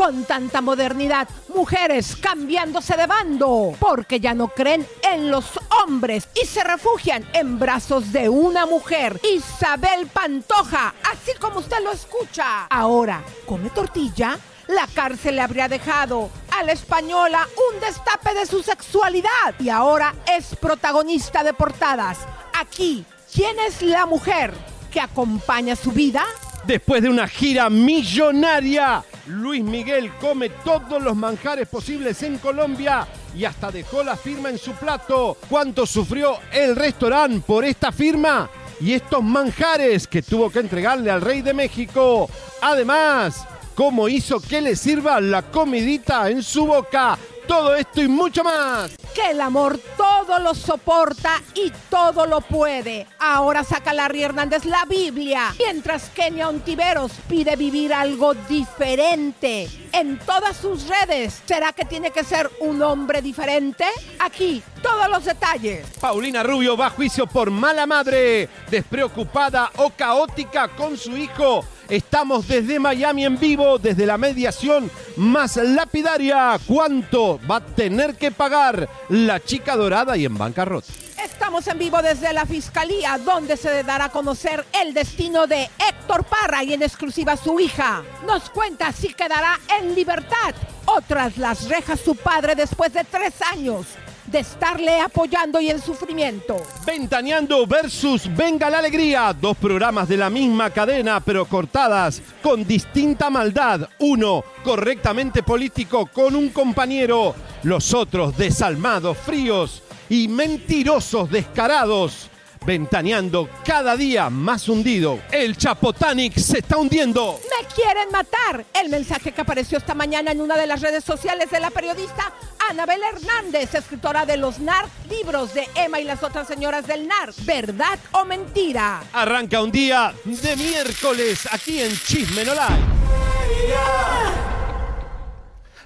Con tanta modernidad, mujeres cambiándose de bando, porque ya no creen en los hombres y se refugian en brazos de una mujer, Isabel Pantoja, así como usted lo escucha. Ahora, ¿come tortilla? La cárcel le habría dejado a la española un destape de su sexualidad y ahora es protagonista de portadas. Aquí, ¿quién es la mujer que acompaña su vida? Después de una gira millonaria, Luis Miguel come todos los manjares posibles en Colombia y hasta dejó la firma en su plato. ¿Cuánto sufrió el restaurante por esta firma? Y estos manjares que tuvo que entregarle al rey de México. Además, cómo hizo que le sirva la comidita en su boca. Todo esto y mucho más. Que el amor todo lo soporta y todo lo puede. Ahora saca Larry Hernández la Biblia, mientras Kenia Ontiveros pide vivir algo diferente. En todas sus redes, ¿será que tiene que ser un hombre diferente? Aquí, todos los detalles. Paulina Rubio va a juicio por mala madre, despreocupada o caótica con su hijo. Estamos desde Miami en vivo, desde la mediación más lapidaria. ¿Cuánto va a tener que pagar la chica dorada y en bancarrota? Estamos en vivo desde la Fiscalía, donde se dará a conocer el destino de Héctor Parra y en exclusiva su hija. Nos cuenta si quedará en libertad o tras las rejas su padre después de tres años de estarle apoyando y en sufrimiento. Ventaneando versus Venga la Alegría, dos programas de la misma cadena pero cortadas con distinta maldad. Uno correctamente político con un compañero, los otros desalmados, fríos y mentirosos descarados. Ventaneando cada día más hundido. El Chapotanic se está hundiendo. ¡Me quieren matar! El mensaje que apareció esta mañana en una de las redes sociales de la periodista Anabel Hernández, escritora de los NAR, libros de Emma y las otras señoras del NAR. ¿Verdad o mentira? Arranca un día de miércoles aquí en Chisme No Live.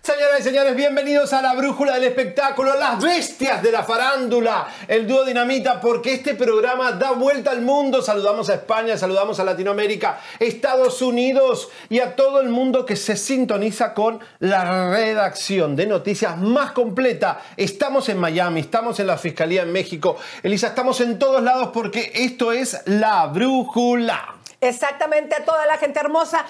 Señoras y señores, bienvenidos a la brújula del espectáculo, las bestias de la farándula, el dúo dinamita, porque este programa da vuelta al mundo. Saludamos a España, saludamos a Latinoamérica, Estados Unidos y a todo el mundo que se sintoniza con la redacción de noticias más completa. Estamos en Miami, estamos en la Fiscalía en México. Elisa, estamos en todos lados porque esto es la brújula. Exactamente, toda la gente hermosa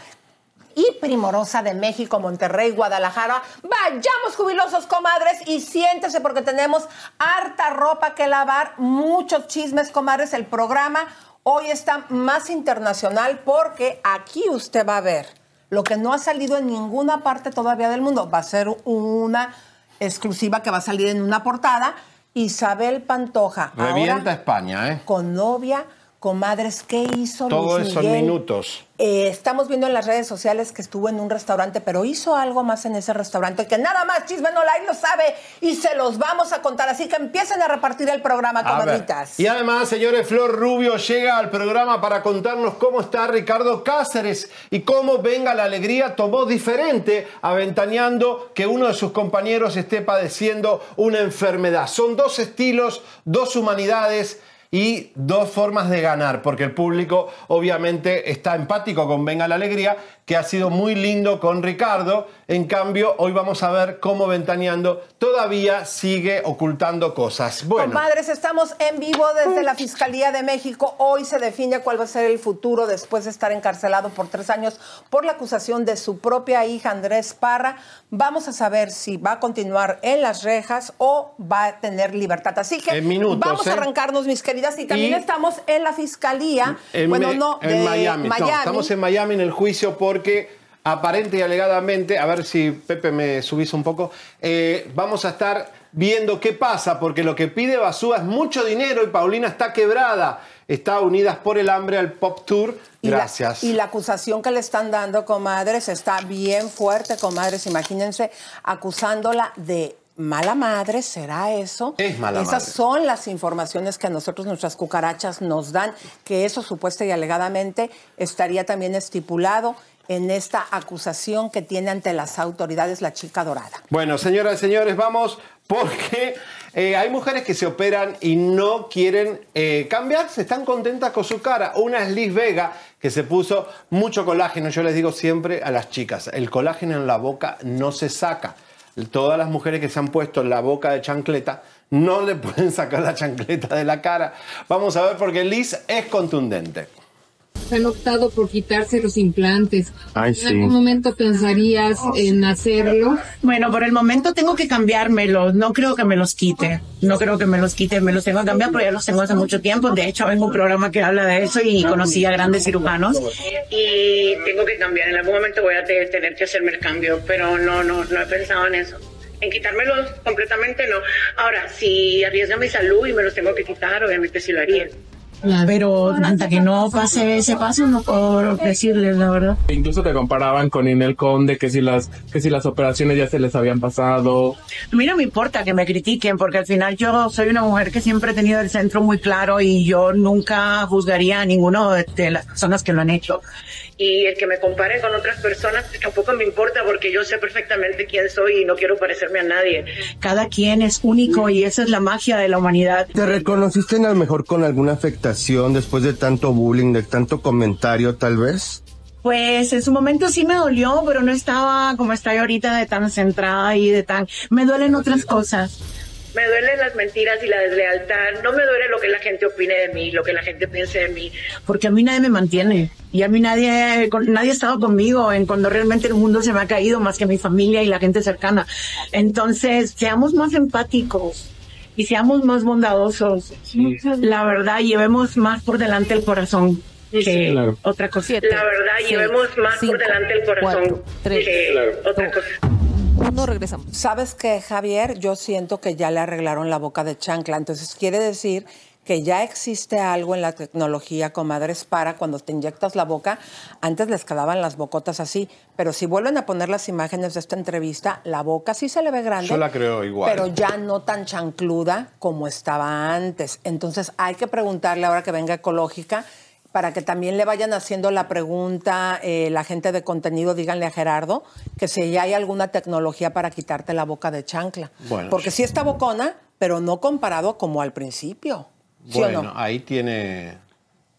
y primorosa de México, Monterrey, Guadalajara. Vayamos jubilosos, comadres, y siéntese porque tenemos harta ropa que lavar, muchos chismes, comadres. El programa hoy está más internacional porque aquí usted va a ver lo que no ha salido en ninguna parte todavía del mundo. Va a ser una exclusiva que va a salir en una portada. Isabel Pantoja. Revienta ahora España, ¿eh? Con novia, comadres, ¿qué hizo Todo Luis Miguel? minutos. Eh, estamos viendo en las redes sociales que estuvo en un restaurante, pero hizo algo más en ese restaurante que nada más Chisme No Live lo sabe y se los vamos a contar. Así que empiecen a repartir el programa, comadritas. Y además, señores, Flor Rubio llega al programa para contarnos cómo está Ricardo Cáceres y cómo Venga la Alegría tomó diferente aventaneando que uno de sus compañeros esté padeciendo una enfermedad. Son dos estilos, dos humanidades y dos formas de ganar, porque el público obviamente está empático con Venga la Alegría, que ha sido muy lindo con Ricardo. En cambio, hoy vamos a ver cómo Ventaneando todavía sigue ocultando cosas. Bueno. Comadres, estamos en vivo desde la Fiscalía de México. Hoy se define cuál va a ser el futuro después de estar encarcelado por tres años por la acusación de su propia hija Andrés Parra. Vamos a saber si va a continuar en las rejas o va a tener libertad. Así que En minutos, vamos a ¿eh? arrancarnos, mis queridas. Y también Y- estamos en la Fiscalía. En, bueno, no, en de Miami. No, estamos en Miami en el juicio porque aparente y alegadamente, a ver si Pepe me subís un poco, eh, vamos a estar viendo qué pasa, porque lo que pide Basúa es mucho dinero y Paulina está quebrada. Está Unidas por el Hambre al Pop Tour. Y la- Gracias. Y la, acusación que le están dando, comadres, está bien fuerte, comadres. Imagínense acusándola de mala madre, ¿será eso? Es mala Esas madre. son las informaciones que a nosotros nuestras cucarachas nos dan, que eso supuesta y alegadamente estaría también estipulado en esta acusación que tiene ante las autoridades la chica dorada. Bueno, señoras y señores, vamos porque eh, hay mujeres que se operan y no quieren eh, cambiarse, están contentas con su cara. Una es Liz Vega, que se puso mucho colágeno. Yo les digo siempre a las chicas, el colágeno en la boca no se saca. Todas las mujeres que se han puesto la boca de chancleta no le pueden sacar la chancleta de la cara. Vamos a ver porque Liz es contundente. Han optado por quitarse los implantes. Ay, ¿En sí. algún momento pensarías en hacerlo? Bueno, por el momento tengo que cambiármelos. No creo que me los quite. No creo que me los quite. Me los tengo que cambiar porque ya los tengo hace mucho tiempo. De hecho, vengo un programa que habla de eso y conocí a grandes cirujanos. Y tengo que cambiar. En algún momento voy a te- tener que hacerme el cambio, pero no, no, no he pensado en eso. En quitármelos completamente no. Ahora, si arriesga mi salud y me los tengo que quitar, obviamente sí lo haría. Pero hasta que no pase ese paso, no puedo decirles la verdad. Incluso te comparaban con Inel Conde, que si las, que si las operaciones ya se les habían pasado. A mí no me importa que me critiquen porque al final yo soy una mujer que siempre he tenido el centro muy claro y yo nunca juzgaría a ninguno de, de las personas que lo han hecho. Y el que me compare con otras personas pues, tampoco me importa porque yo sé perfectamente quién soy y no quiero parecerme a nadie. Cada quien es único y esa es la magia de la humanidad. ¿Te reconociste a lo mejor con alguna afectación después de tanto bullying, de tanto comentario tal vez? Pues en su momento sí me dolió, pero no estaba como estoy ahorita de tan centrada y de tan... Me duelen otras cosas. Me duelen las mentiras y la deslealtad. No me duele lo que la gente opine de mí, lo que la gente piense de mí. Porque a mí nadie me mantiene. Y a mí nadie, nadie ha estado conmigo en cuando realmente el mundo se me ha caído más que mi familia y la gente cercana. Entonces, seamos más empáticos y seamos más bondadosos. La verdad, llevemos más por delante el corazón que Claro. otra cosa. Siete, la verdad, seis, llevemos más cinco, por delante el corazón cuatro, tres, que otra cosa. Uno, regresamos. ¿Sabes qué, Javier? Yo siento que ya le arreglaron la boca de chancla. Entonces quiere decir que ya existe algo en la tecnología, comadres, para cuando te inyectas la boca. Antes les quedaban las bocotas así, pero si vuelven a poner las imágenes de esta entrevista, la boca sí se le ve grande. Yo la creo igual. Pero ya no tan chancluda como estaba antes. Entonces hay que preguntarle ahora que venga ecológica para que también le vayan haciendo la pregunta, eh, la gente de contenido, díganle a Gerardo, que si ya hay alguna tecnología para quitarte la boca de chancla. Bueno. Porque sí está bocona, pero no comparado como al principio. ¿Sí bueno, o no? ahí tiene.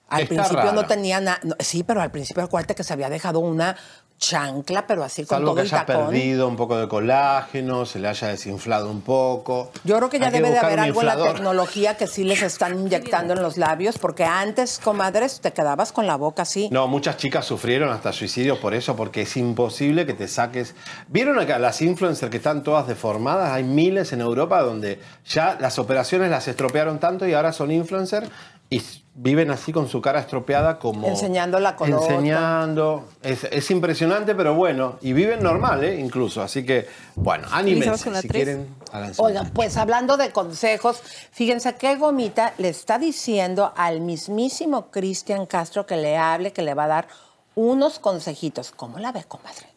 Al está principio no tenía nada. sí, pero al principio acuérdate que se había dejado una chancla, pero así con Salvo todo que el haya tacón. perdido un poco de colágeno, se le haya desinflado un poco. Yo creo que ya Hay debe de haber algo en la tecnología que sí les están inyectando en los labios, porque antes, comadres, te quedabas con la boca así. No, muchas chicas sufrieron hasta suicidios por eso, porque es imposible que te saques. ¿Vieron acá las influencers que están todas deformadas? Hay miles en Europa donde ya las operaciones las estropearon tanto y ahora son influencers y viven así con su cara estropeada como... Enseñando la colota. Enseñando. Es, es impresionante, pero bueno. Y viven normal, ¿eh? Incluso. Así que, bueno, anímense. Si quieren. Oigan, pues hablando de consejos, fíjense qué gomita le está diciendo al mismísimo Cristian Castro que le hable, que le va a dar unos consejitos. ¿Cómo la ve, comadre?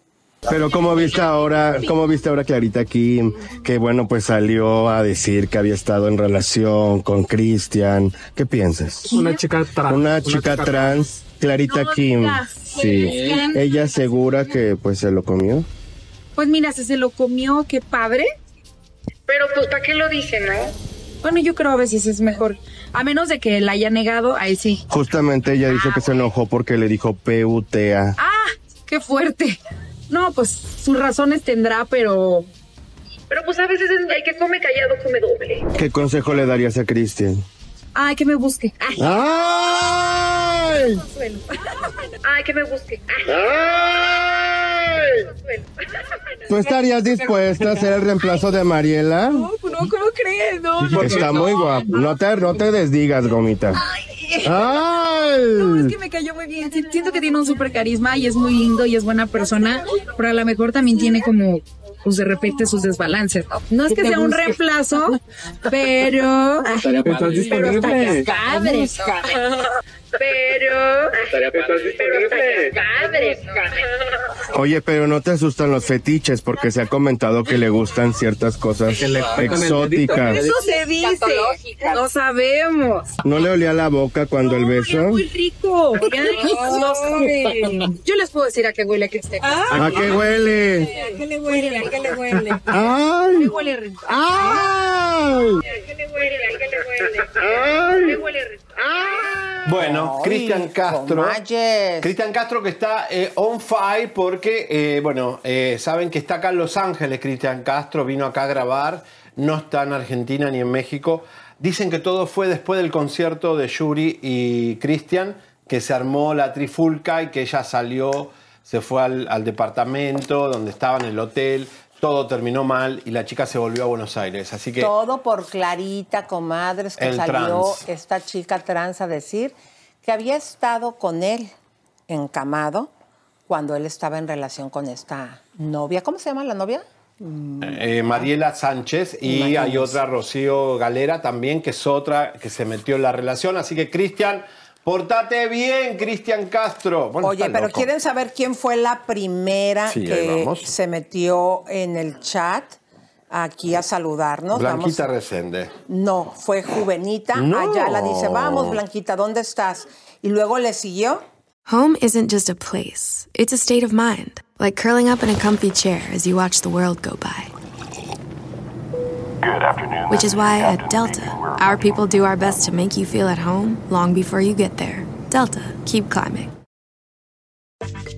Pero como viste ahora, como viste ahora Clarita aquí, que bueno, pues salió a decir que había estado en relación con Cristian. ¿Qué piensas? Una chica trans. Una chica trans, Clarita Kim. Sí. Ella asegura que pues se lo comió. Pues mira, si se lo comió, qué padre. Pero pues, ¿para qué lo dicen, no? Bueno, yo creo a veces es mejor A menos de que la haya negado, ahí sí. Justamente ella dice que se enojó porque le dijo PUTA. ¡Ah! ¡Qué fuerte! No, pues sus razones tendrá, pero. Pero pues a veces el que come callado come doble. ¿Qué consejo le darías a Cristian? Ay, que me busque. Ay. ¡Ay! Ay, que me busque. ¿Tú estarías dispuesta a ser el reemplazo de Mariela? No, no, ¿cómo crees? No, no. Está muy guapo. No te, no te desdigas, gomita. ¡Ay! No, es que me cayó muy bien. Si- Siento que tiene un súper carisma y es muy lindo y es buena persona, pero a lo mejor también tiene como, pues de repente sus desbalances. No es que sea un reemplazo, pero... ¿Estás disponible? Padre. Pero... Oye, pero no te asustan los fetiches porque se ha comentado que le gustan ciertas cosas exóticas. Eso se dice. No sabemos. ¿No le olía la boca cuando el beso? Muy rico. No. Yo les puedo decir a qué huele a Cristian. ¿A qué huele? ¿A qué le huele? ¿A qué le huele? ¡Ay! ¿A qué huele rico? ¡Ay! ¿A qué le huele? ¿A qué le huele? ¿A qué huele rico? Bueno, Cristian Castro. Cristian Castro que está eh, on fire porque, eh, bueno, eh, saben que está acá en Los Ángeles, Cristian Castro, vino acá a grabar, no está en Argentina ni en México. Dicen que todo fue después del concierto de Yuri y Cristian, que se armó la trifulca y que ella salió, se fue al, al departamento donde estaba en el hotel, todo terminó mal y la chica se volvió a Buenos Aires. Así que Todo por Clarita, comadres, que salió trans. esta chica trans a decir que había estado con él encamado cuando él estaba en relación con esta novia. ¿Cómo se llama la novia? Eh, Mariela Sánchez y hay otra Rocío Galera también, que es otra que se metió en la relación. Así que, Cristian, portate bien, Cristian Castro. Bueno, Oye, pero loco. ¿quieren saber quién fue la primera Sí, que se metió en el chat aquí a saludarnos? Blanquita Vamos- Resende. No, fue Juvenita. No. Ayala dice, vamos, Blanquita, ¿dónde estás? Y luego le siguió. Home isn't just a place, it's a state of mind, like curling up in a comfy chair as you watch the world go by. Good afternoon. Which is why at Delta, our people do our best to make you feel at home long before you get there. Delta, keep climbing.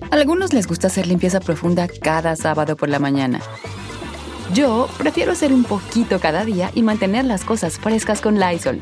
A algunos les gusta hacer limpieza profunda cada sábado por la mañana. Yo prefiero hacer un poquito cada día y mantener las cosas frescas con Lysol.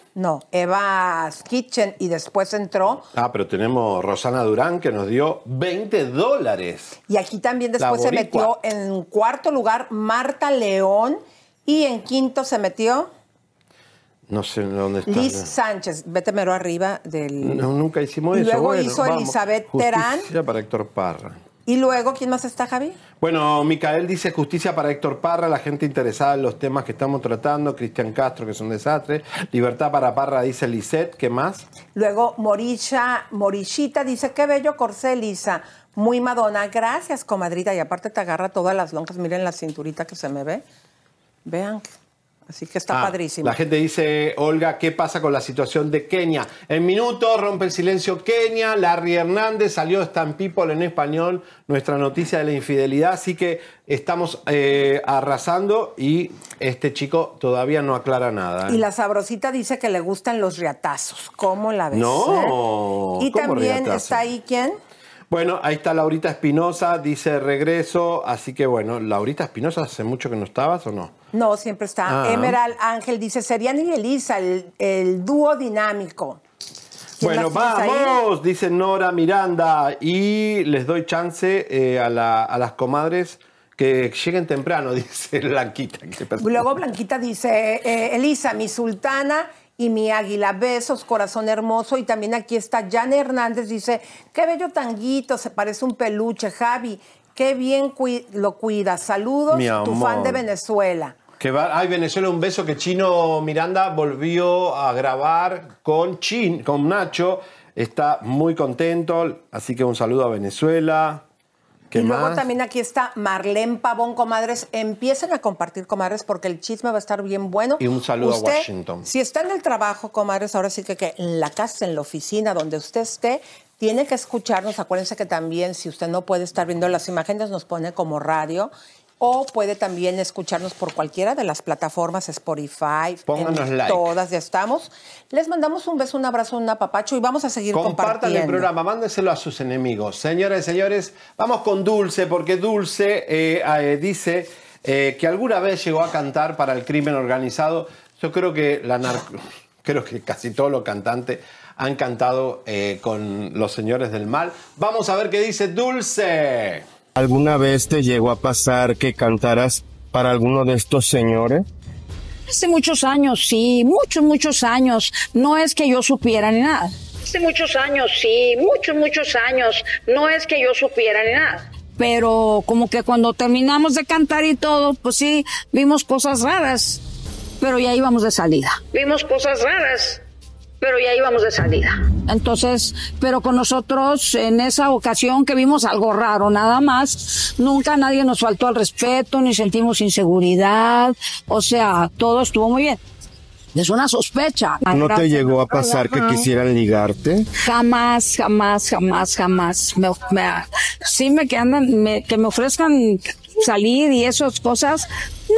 No, Eva's Kitchen y después entró. Ah, pero tenemos Rosana Durán que nos dio 20 dólares. Y aquí también después se metió en cuarto lugar Marta León y en quinto se metió No sé dónde está. Liz Sánchez. Vete mero arriba del... No, nunca hicimos Y eso. luego Bueno, hizo vamos. Elizabeth Justicia Terán. para Héctor Parra. Y luego, ¿quién más está, Javi? Bueno, Micael dice justicia para Héctor Parra, la gente interesada en los temas que estamos tratando, Cristian Castro, que es un desastre, libertad para Parra, dice Lisette, ¿qué más? Luego Morisha, Morishita dice, qué bello corsé, Lisa. Muy Madonna. Gracias, comadrita. Y aparte te agarra todas las lonjas. Miren la cinturita que se me ve. Vean. Así que está Ah, padrísimo. La gente dice, Olga, ¿qué pasa con la situación de Kenia? En minutos rompe el silencio Kenia, Larry Hernández salió Stan People en español, nuestra noticia de la infidelidad, así que estamos eh, arrasando y este chico todavía no aclara nada. ¿eh? Y la sabrosita dice que le gustan los riatazos. ¿Cómo la ves? No, eh? Y ¿cómo también riatazo? está ahí quién? Bueno, ahí está Laurita Espinosa, dice regreso, así que bueno, Laurita Espinosa, ¿hace mucho que no estabas o no? No, siempre está. Ah. Emerald Ángel dice, Serian y Elisa, el, el dúo dinámico. ¿Quién Bueno, ahí? vamos, dice Nora Miranda, y les doy chance eh, a, la- a las comadres que lleguen temprano, dice Blanquita. Luego Blanquita dice, eh, Elisa, mi sultana y mi águila, besos, corazón hermoso. Y también aquí está Jan Hernández, dice, qué bello tanguito, se parece un peluche, Javi, qué bien lo cuida. Saludos, tu fan de Venezuela. Que va, ay, Venezuela, un beso que Chino Miranda volvió a grabar con Chin, con Nacho. Está muy contento, así que un saludo a Venezuela. ¿Qué y luego también aquí está Marlene Pavón, comadres. Empiecen a compartir, comadres, porque el chisme va a estar bien bueno. Y un saludo a Washington. Si está en el trabajo, comadres, ahora sí que, que en la casa, en la oficina, donde usted esté, tiene que escucharnos. Acuérdense que también, si usted no puede estar viendo las imágenes, nos pone como radio. O puede también escucharnos por cualquiera de las plataformas Spotify. Pónganos en like. Todas ya estamos. Les mandamos un beso, un abrazo, un apapacho y vamos a seguir Compartan el compartiendo. programa, mándenselo a sus enemigos. Señoras y señores, vamos con Dulce, porque Dulce eh, eh, dice eh, que alguna vez llegó a cantar para el crimen organizado. Yo creo que la narco- creo que casi todos los cantantes han cantado con los señores del mal. Vamos a ver qué dice Dulce. ¿Alguna vez te llegó a pasar que cantaras para alguno de estos señores? Hace muchos años, sí, muchos, muchos años. No es que yo supiera ni nada. Hace muchos años, sí, muchos, muchos años. No es que yo supiera ni nada. Pero como que cuando terminamos de cantar y todo, pues sí, vimos cosas raras. Pero ya íbamos de salida. Vimos cosas raras. Pero ya íbamos de salida. Entonces, pero con nosotros en esa ocasión que vimos algo raro, nada más, nunca nadie nos faltó al respeto, ni sentimos inseguridad. O sea, todo estuvo muy bien. Es una sospecha. ¿No te llegó a pasar que quisieran ligarte? Jamás, jamás, jamás, jamás. Me, me- sí me que andan, me- que me ofrezcan salir y esas cosas.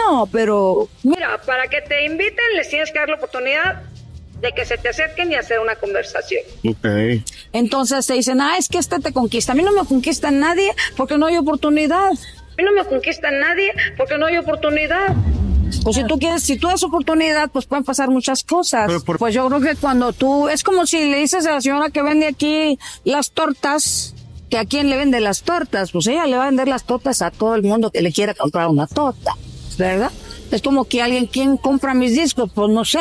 No, pero mira, para que te inviten les tienes que dar la oportunidad de que se te acerquen y hacer una conversación. Ok. Entonces te dicen, ah, es que este te conquista. A mí no me conquista nadie porque no hay oportunidad. A mí no me conquista nadie porque no hay oportunidad. Pues si tú quieres, si tú das oportunidad, pues pueden pasar muchas cosas. Pues yo creo que cuando tú, es como si le dices a la señora que vende aquí las tortas, que a quién le vende las tortas, pues ella le va a vender las tortas a todo el mundo que le quiera comprar una torta, ¿verdad? Es como que alguien, ¿quién compra mis discos? Pues no sé.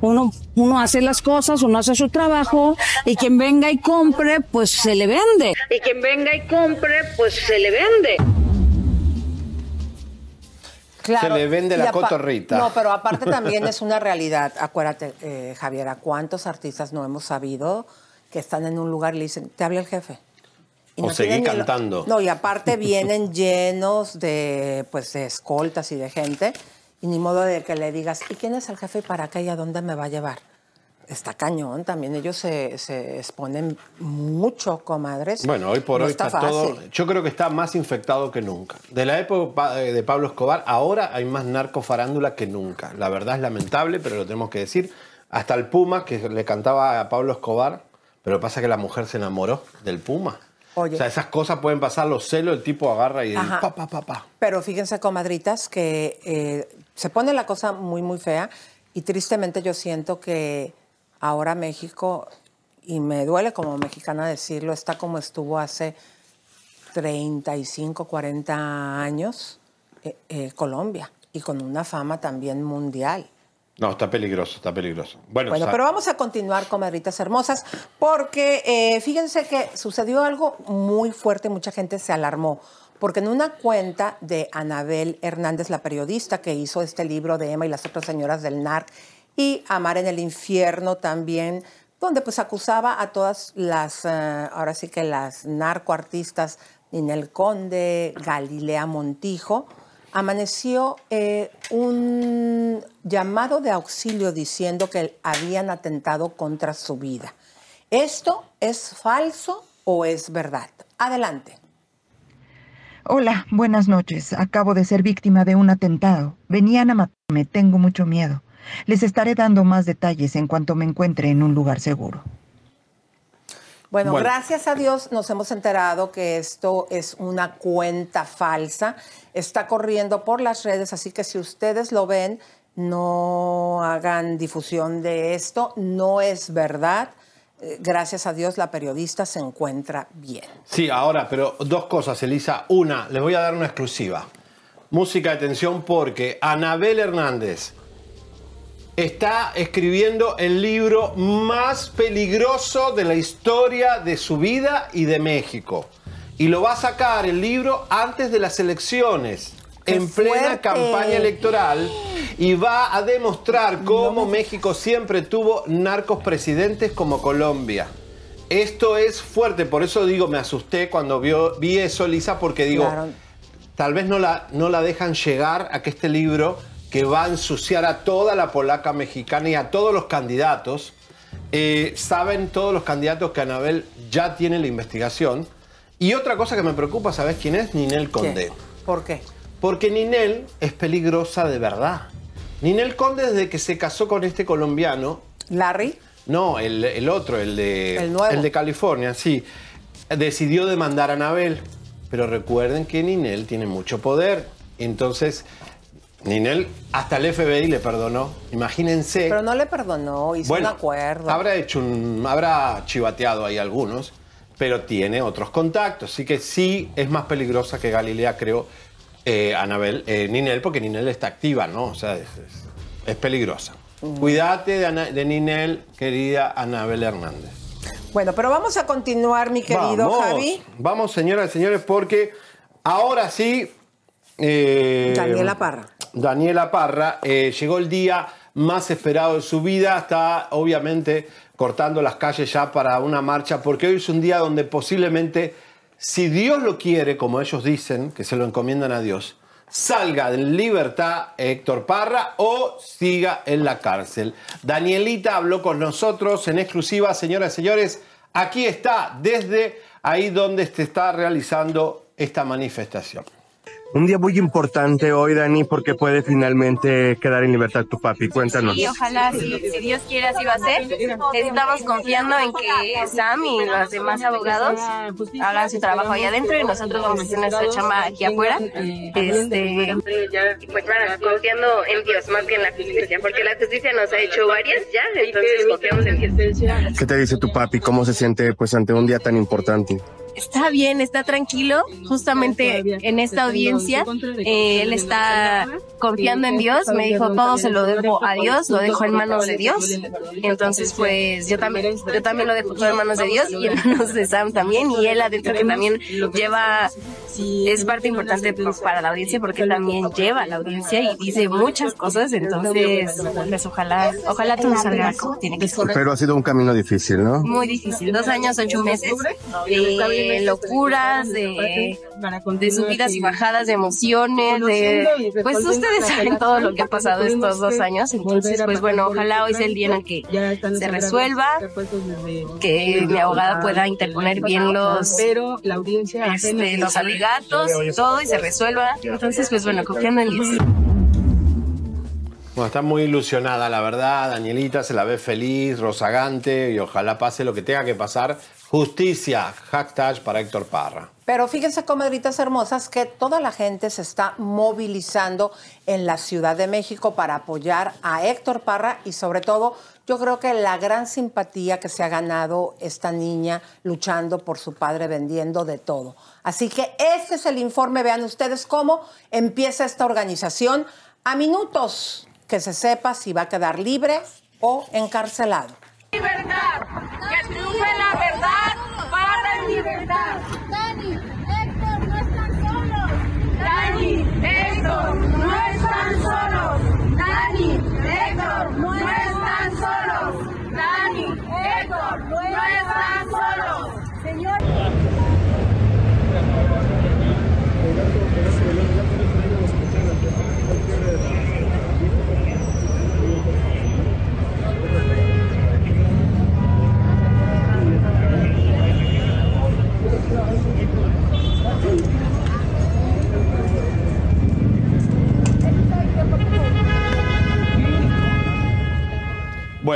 Uno, uno hace las cosas, uno hace su trabajo, y quien venga y compre, pues se le vende. Y quien venga y compre, pues se le vende. Claro. Se le vende la cotorrita. No, pero aparte también es una realidad. Acuérdate, eh, Javiera, ¿cuántos artistas no hemos sabido que están en un lugar y le dicen, te habla el jefe? Y O no el- cantando. No, y aparte vienen llenos de, pues, de escoltas y de gente, y ni modo de que le digas, ¿y quién es el jefe y para qué y a dónde me va a llevar? Está cañón, también ellos se, se exponen mucho, comadres. Bueno, hoy por No hoy está, fácil. todo. Yo creo que está más infectado que nunca. De la época de Pablo Escobar, ahora hay más narcofarándula que nunca. La verdad es lamentable, pero lo tenemos que decir. Hasta el Puma, que le cantaba a Pablo Escobar, pero pasa que la mujer se enamoró del Puma. Oye. O sea, esas cosas pueden pasar, los celos, el tipo agarra y Ajá. pa, pa, pa, pa. Pero fíjense, comadritas, que eh, se pone la cosa muy, muy fea y tristemente yo siento que ahora México, y me duele como mexicana decirlo, está como estuvo hace 35, 40 años eh, eh, Colombia y con una fama también mundial. No, está peligroso, está peligroso. Bueno, Bueno, pero vamos a continuar, comadritas hermosas, porque eh, fíjense que sucedió algo muy fuerte, mucha gente se alarmó, porque en una cuenta de Anabel Hernández, la periodista que hizo este libro de Emma y las otras señoras del NARC, y Amar en el infierno también, donde pues acusaba a todas las, eh, ahora sí que las narcoartistas, Ninel Conde, Galilea Montijo, amaneció eh, un llamado de auxilio diciendo que habían atentado contra su vida. ¿Esto es falso o es verdad? Adelante. Hola, buenas noches. Acabo de ser víctima de un atentado. Venían a matarme. Tengo mucho miedo. Les estaré dando más detalles en cuanto me encuentre en un lugar seguro. Bueno, Bueno. gracias a Dios nos hemos enterado que esto es una cuenta falsa. Está corriendo por las redes, así que si ustedes lo ven, no hagan difusión de esto. No es verdad. Eh, Gracias a Dios la periodista se encuentra bien. Sí, ahora, pero dos cosas, Elisa. Una, les voy a dar una exclusiva. Música de tensión porque Anabel Hernández está escribiendo el libro más peligroso de la historia de su vida y de México. Y lo va a sacar el libro antes de las elecciones, ¡Qué en plena fuerte! campaña electoral, y va a demostrar cómo México siempre tuvo narcos presidentes como Colombia. esto es fuerte, por eso digo, me asusté cuando vio- vi eso, Lisa, porque digo, Claro. tal vez no la, no la dejan llegar a que este libro, que va a ensuciar a toda la polaca mexicana y a todos los candidatos, eh, saben todos los candidatos que Anabel ya tiene la investigación. Y otra cosa que me preocupa, ¿sabes quién es? Ninel Conde. ¿Por qué? Porque Ninel es peligrosa de verdad. Ninel Conde, desde que se casó con este colombiano. ¿Larry? No, el, el otro, el de, El nuevo. de California, sí. Decidió demandar a Anabel. Pero recuerden que Ninel tiene mucho poder. Entonces, Ninel hasta el FBI le perdonó. Imagínense. Pero no le perdonó, hizo Bueno, un acuerdo. Habrá hecho un. habrá chivateado ahí algunos, pero tiene otros contactos. Así que sí es más peligrosa que Galilea, creo, eh, Anabel, eh, Ninel, porque Ninel está activa, ¿no? O sea, es, es- es peligrosa. Cuídate de, Ana- de Ninel, querida Anabel Hernández. Bueno, pero vamos a continuar, mi querido vamos, Javi. Vamos, señoras y señores, porque ahora sí. eh, Daniela Parra. Daniela Parra, eh, llegó el día más esperado de su vida, está obviamente cortando las calles ya para una marcha, porque hoy es un día donde posiblemente, si Dios lo quiere, como ellos dicen, que se lo encomiendan a Dios, salga en libertad Héctor Parra o siga en la cárcel. Danielita habló con nosotros en exclusiva, señoras y señores, aquí está, desde ahí donde se está realizando esta manifestación. Un día muy importante hoy, Dani, porque puede finalmente quedar en libertad tu papi. Cuéntanos. Y ojalá, si, si Dios quiere, así va a ser. Estamos confiando en que Sam y los demás abogados hagan su trabajo ahí adentro y nosotros vamos a hacer nuestra chamba aquí afuera. Este, pues nada, confiando en Dios más que en la justicia, porque la justicia nos ha hecho varias ya, entonces confiamos en Dios. ¿Qué te dice tu papi? ¿Cómo se siente pues ante un día tan importante? Está bien, está tranquilo. Justamente en esta audiencia, eh, él está confiando en Dios. Me dijo, todo se lo dejo a Dios, lo dejo en manos de Dios. Entonces, pues yo también, yo también lo dejo todo en manos de Dios y en manos de Sam también. Y él adentro que también lleva, es parte importante para la audiencia porque también lleva la audiencia y dice muchas cosas. Entonces, pues ojalá, ojalá todo salga como tiene que ser. Pero ha sido un camino difícil, ¿no? Muy difícil, dos años, ocho meses de locuras, de, de subidas y bajadas, de emociones, de... Pues ustedes saben todo lo que ha pasado estos dos años, entonces pues bueno, ojalá hoy sea el día en el que se resuelva, que mi abogada. pueda interponer bien los, este, los alegatos, todo y se resuelva, entonces pues bueno, confiando en Dios. Está muy ilusionada, la verdad. Danielita se la ve feliz, rozagante y ojalá pase lo que tenga que pasar. Justicia, hashtag para Héctor Parra. Pero fíjense, comadritas hermosas, que toda la gente se está movilizando en la Ciudad de México para apoyar a Héctor Parra y sobre todo yo creo que la gran simpatía que se ha ganado esta niña luchando por su padre, vendiendo de todo. Así que este es el informe, vean ustedes cómo empieza esta organización a minutos que se sepa si va a quedar libre o encarcelado.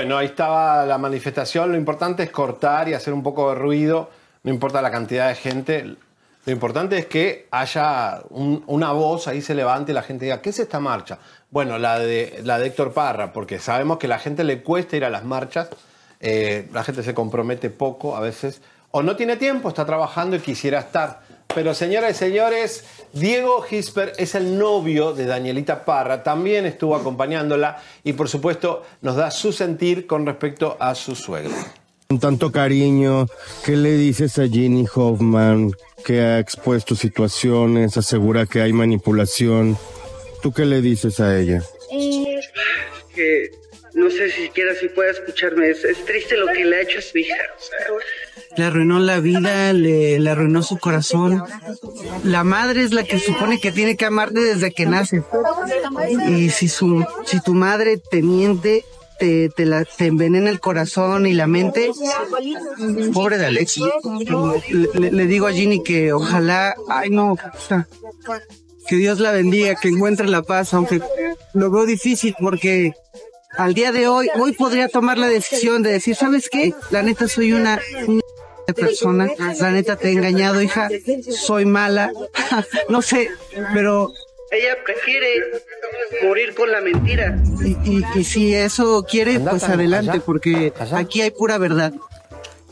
Bueno, ahí estaba la manifestación. Lo importante es cortar y hacer un poco de ruido. No importa la cantidad de gente. Lo importante es que haya un- una voz, ahí se levante y la gente diga, ¿qué es esta marcha? Bueno, la de, la de Héctor Parra, porque sabemos que a la gente le cuesta ir a las marchas. eh, la gente se compromete poco a veces. O no tiene tiempo, está trabajando y quisiera estar. Pero señoras y señores, Diego Gisper es el novio de Danielita Parra, también estuvo acompañándola y por supuesto nos da su sentir con respecto a su suegra. Con tanto cariño, ¿qué le dices a Ginny Hoffman que ha expuesto situaciones, asegura que hay manipulación? ¿Tú qué le dices a ella? Eh, que no sé si siquiera si puede escucharme. Es, es triste lo que le ha hecho a su hija. o sea, Le arruinó la vida, le, le arruinó su corazón. La madre es la que supone que tiene que amarte desde que nace. Y si su, si tu madre te miente, te, te, la, te envenena el corazón y la mente, pobre de Alexis. Le, le- digo a Ginny que ojalá, ay no, que Dios la bendiga, que encuentre la paz, aunque lo veo difícil porque al día de hoy, hoy podría tomar la decisión de decir, ¿sabes qué? La neta soy una, persona, la neta te he engañado, hija, soy mala, no sé, pero ella prefiere morir con la mentira. y, y- y si eso quiere, pues adelante, allá. porque aquí hay pura verdad.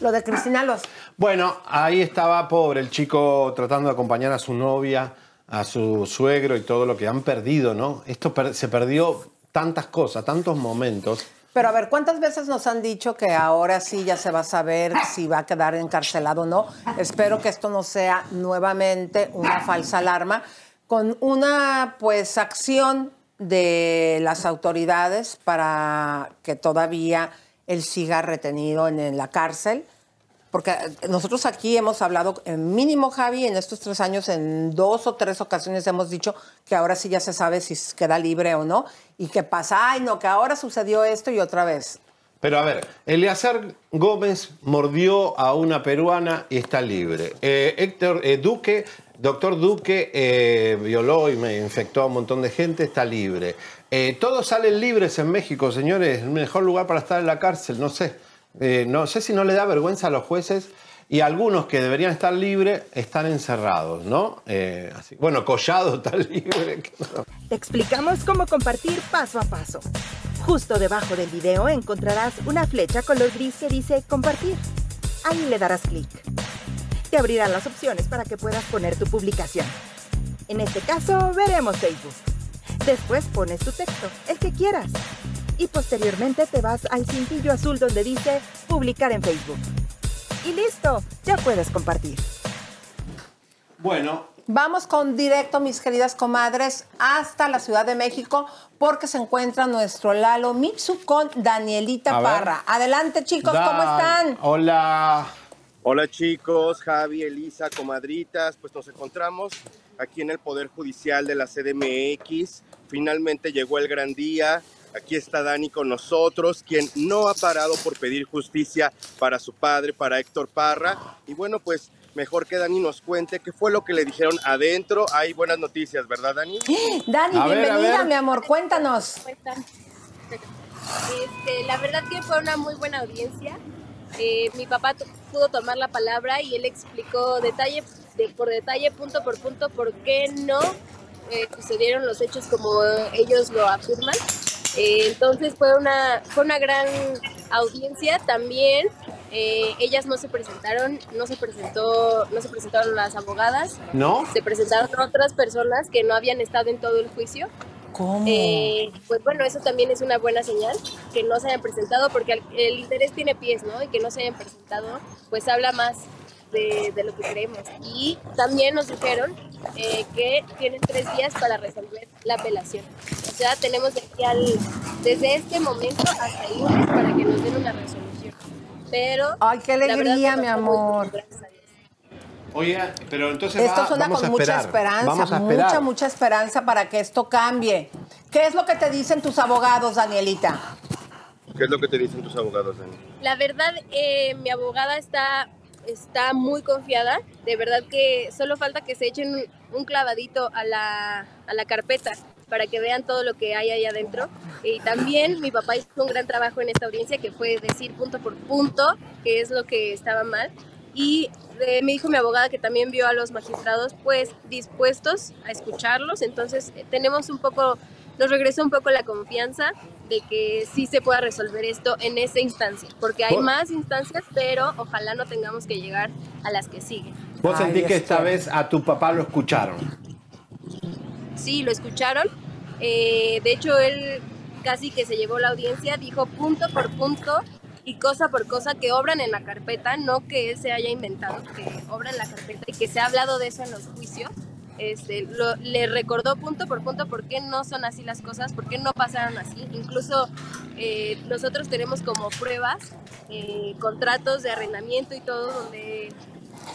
Lo de Cristina Los. Bueno, ahí estaba pobre el chico tratando de acompañar a su novia, a su suegro y todo lo que han perdido, ¿no? Esto per- se perdió tantas cosas, tantos momentos. Pero a ver, ¿cuántas veces nos han dicho que ahora sí ya se va a saber si va a quedar encarcelado o no? Espero que esto no sea nuevamente una falsa alarma con una pues acción de las autoridades para que todavía él siga retenido en, en la cárcel. Porque nosotros aquí hemos hablado, en mínimo Javi, en estos tres años, en dos o tres ocasiones hemos dicho que ahora sí ya se sabe si queda libre o no. Y que pasa, ay no, que ahora sucedió esto y otra vez. Pero a ver, Eleazar Gómez mordió a una peruana y está libre. Eh, Héctor eh, Duque, doctor Duque, eh, violó y me infectó a un montón de gente, está libre. Eh, todos salen libres en México, señores. El mejor lugar para estar en la cárcel, no sé. Eh, no sé si no le da vergüenza a los jueces y algunos que deberían estar libres están encerrados, ¿no? Eh, bueno, Collado está libre. Te explicamos cómo compartir paso a paso. Justo debajo del video encontrarás una flecha color gris que dice compartir. Ahí le darás clic. Te abrirán las opciones para que puedas poner tu publicación. En este caso, veremos Facebook. Después pones tu texto, el que quieras. Y posteriormente te vas al cintillo azul donde dice publicar en Facebook. Y listo, ya puedes compartir. Bueno, Vamos con directo, mis queridas comadres, hasta la Ciudad de México, porque se encuentra nuestro Lalo Mitsu con Danielita A ver. Parra. Adelante, chicos, ¿cómo están? Hola. Hola chicos, Javi, Elisa, comadritas, pues nos encontramos aquí en el Poder Judicial de la CDMX. Finalmente llegó el gran día. Aquí está Dani con nosotros, quien no ha parado por pedir justicia para su padre, para Héctor Parra. Y bueno, pues mejor que Dani nos cuente qué fue lo que le dijeron adentro. Hay buenas noticias, ¿verdad, Dani? Dani, A bienvenida, ver. mi amor, cuéntanos. Este, la verdad que fue una muy buena audiencia. Eh, mi papá pudo tomar la palabra y él explicó detalle de- por detalle, punto por punto, por qué no eh, sucedieron los hechos como ellos lo afirman. Eh, entonces fue una, fue una gran audiencia. También eh, ellas no se presentaron, no se presentó, no se presentaron las abogadas. ¿No? Se presentaron otras personas que no habían estado en todo el juicio. ¿Cómo? Eh, pues bueno, eso también es una buena señal, que no se hayan presentado, porque el, el interés tiene pies, ¿no? Y que no se hayan presentado, pues habla más de, de lo que creemos. Y también nos dijeron eh, que tienen tres días para resolver la apelación. O sea, tenemos de aquí al- desde este momento hasta el lunes para que nos den una resolución. Pero... Ay, qué alegría, mi amor. Oye, pero entonces Esto va- suena vamos con a mucha esperanza, Vamos a esperar. mucha, mucha esperanza para que esto cambie. ¿Qué es lo que te dicen tus abogados, Danielita? ¿Qué es lo que te dicen tus abogados, Dani? La verdad, eh, mi abogada está, está muy confiada. De verdad que solo falta que se echen un, clavadito a la, a la carpeta para que vean todo lo que hay ahí adentro. Y también mi papá hizo un gran trabajo en esta audiencia que fue decir punto por punto qué es lo que estaba mal. Y eh, me dijo mi abogada que también vio a los magistrados pues dispuestos a escucharlos. Entonces eh, tenemos un poco, nos regresó un poco la confianza de que sí se pueda resolver esto en esa instancia, porque hay Vos- más instancias, pero ojalá no tengamos que llegar a las que siguen. Vos sentí que esta vez a tu papá lo escucharon. Sí, lo escucharon. Eh, de hecho, él casi que se llevó la audiencia, dijo punto por punto y cosa por cosa que obran en la carpeta, no que él se haya inventado, que obran en la carpeta y que se ha hablado de eso en los juicios. Este, lo- le recordó punto por punto por qué no son así las cosas, por qué no pasaron así. Incluso eh, nosotros tenemos como pruebas, eh, contratos de arrendamiento y todo, donde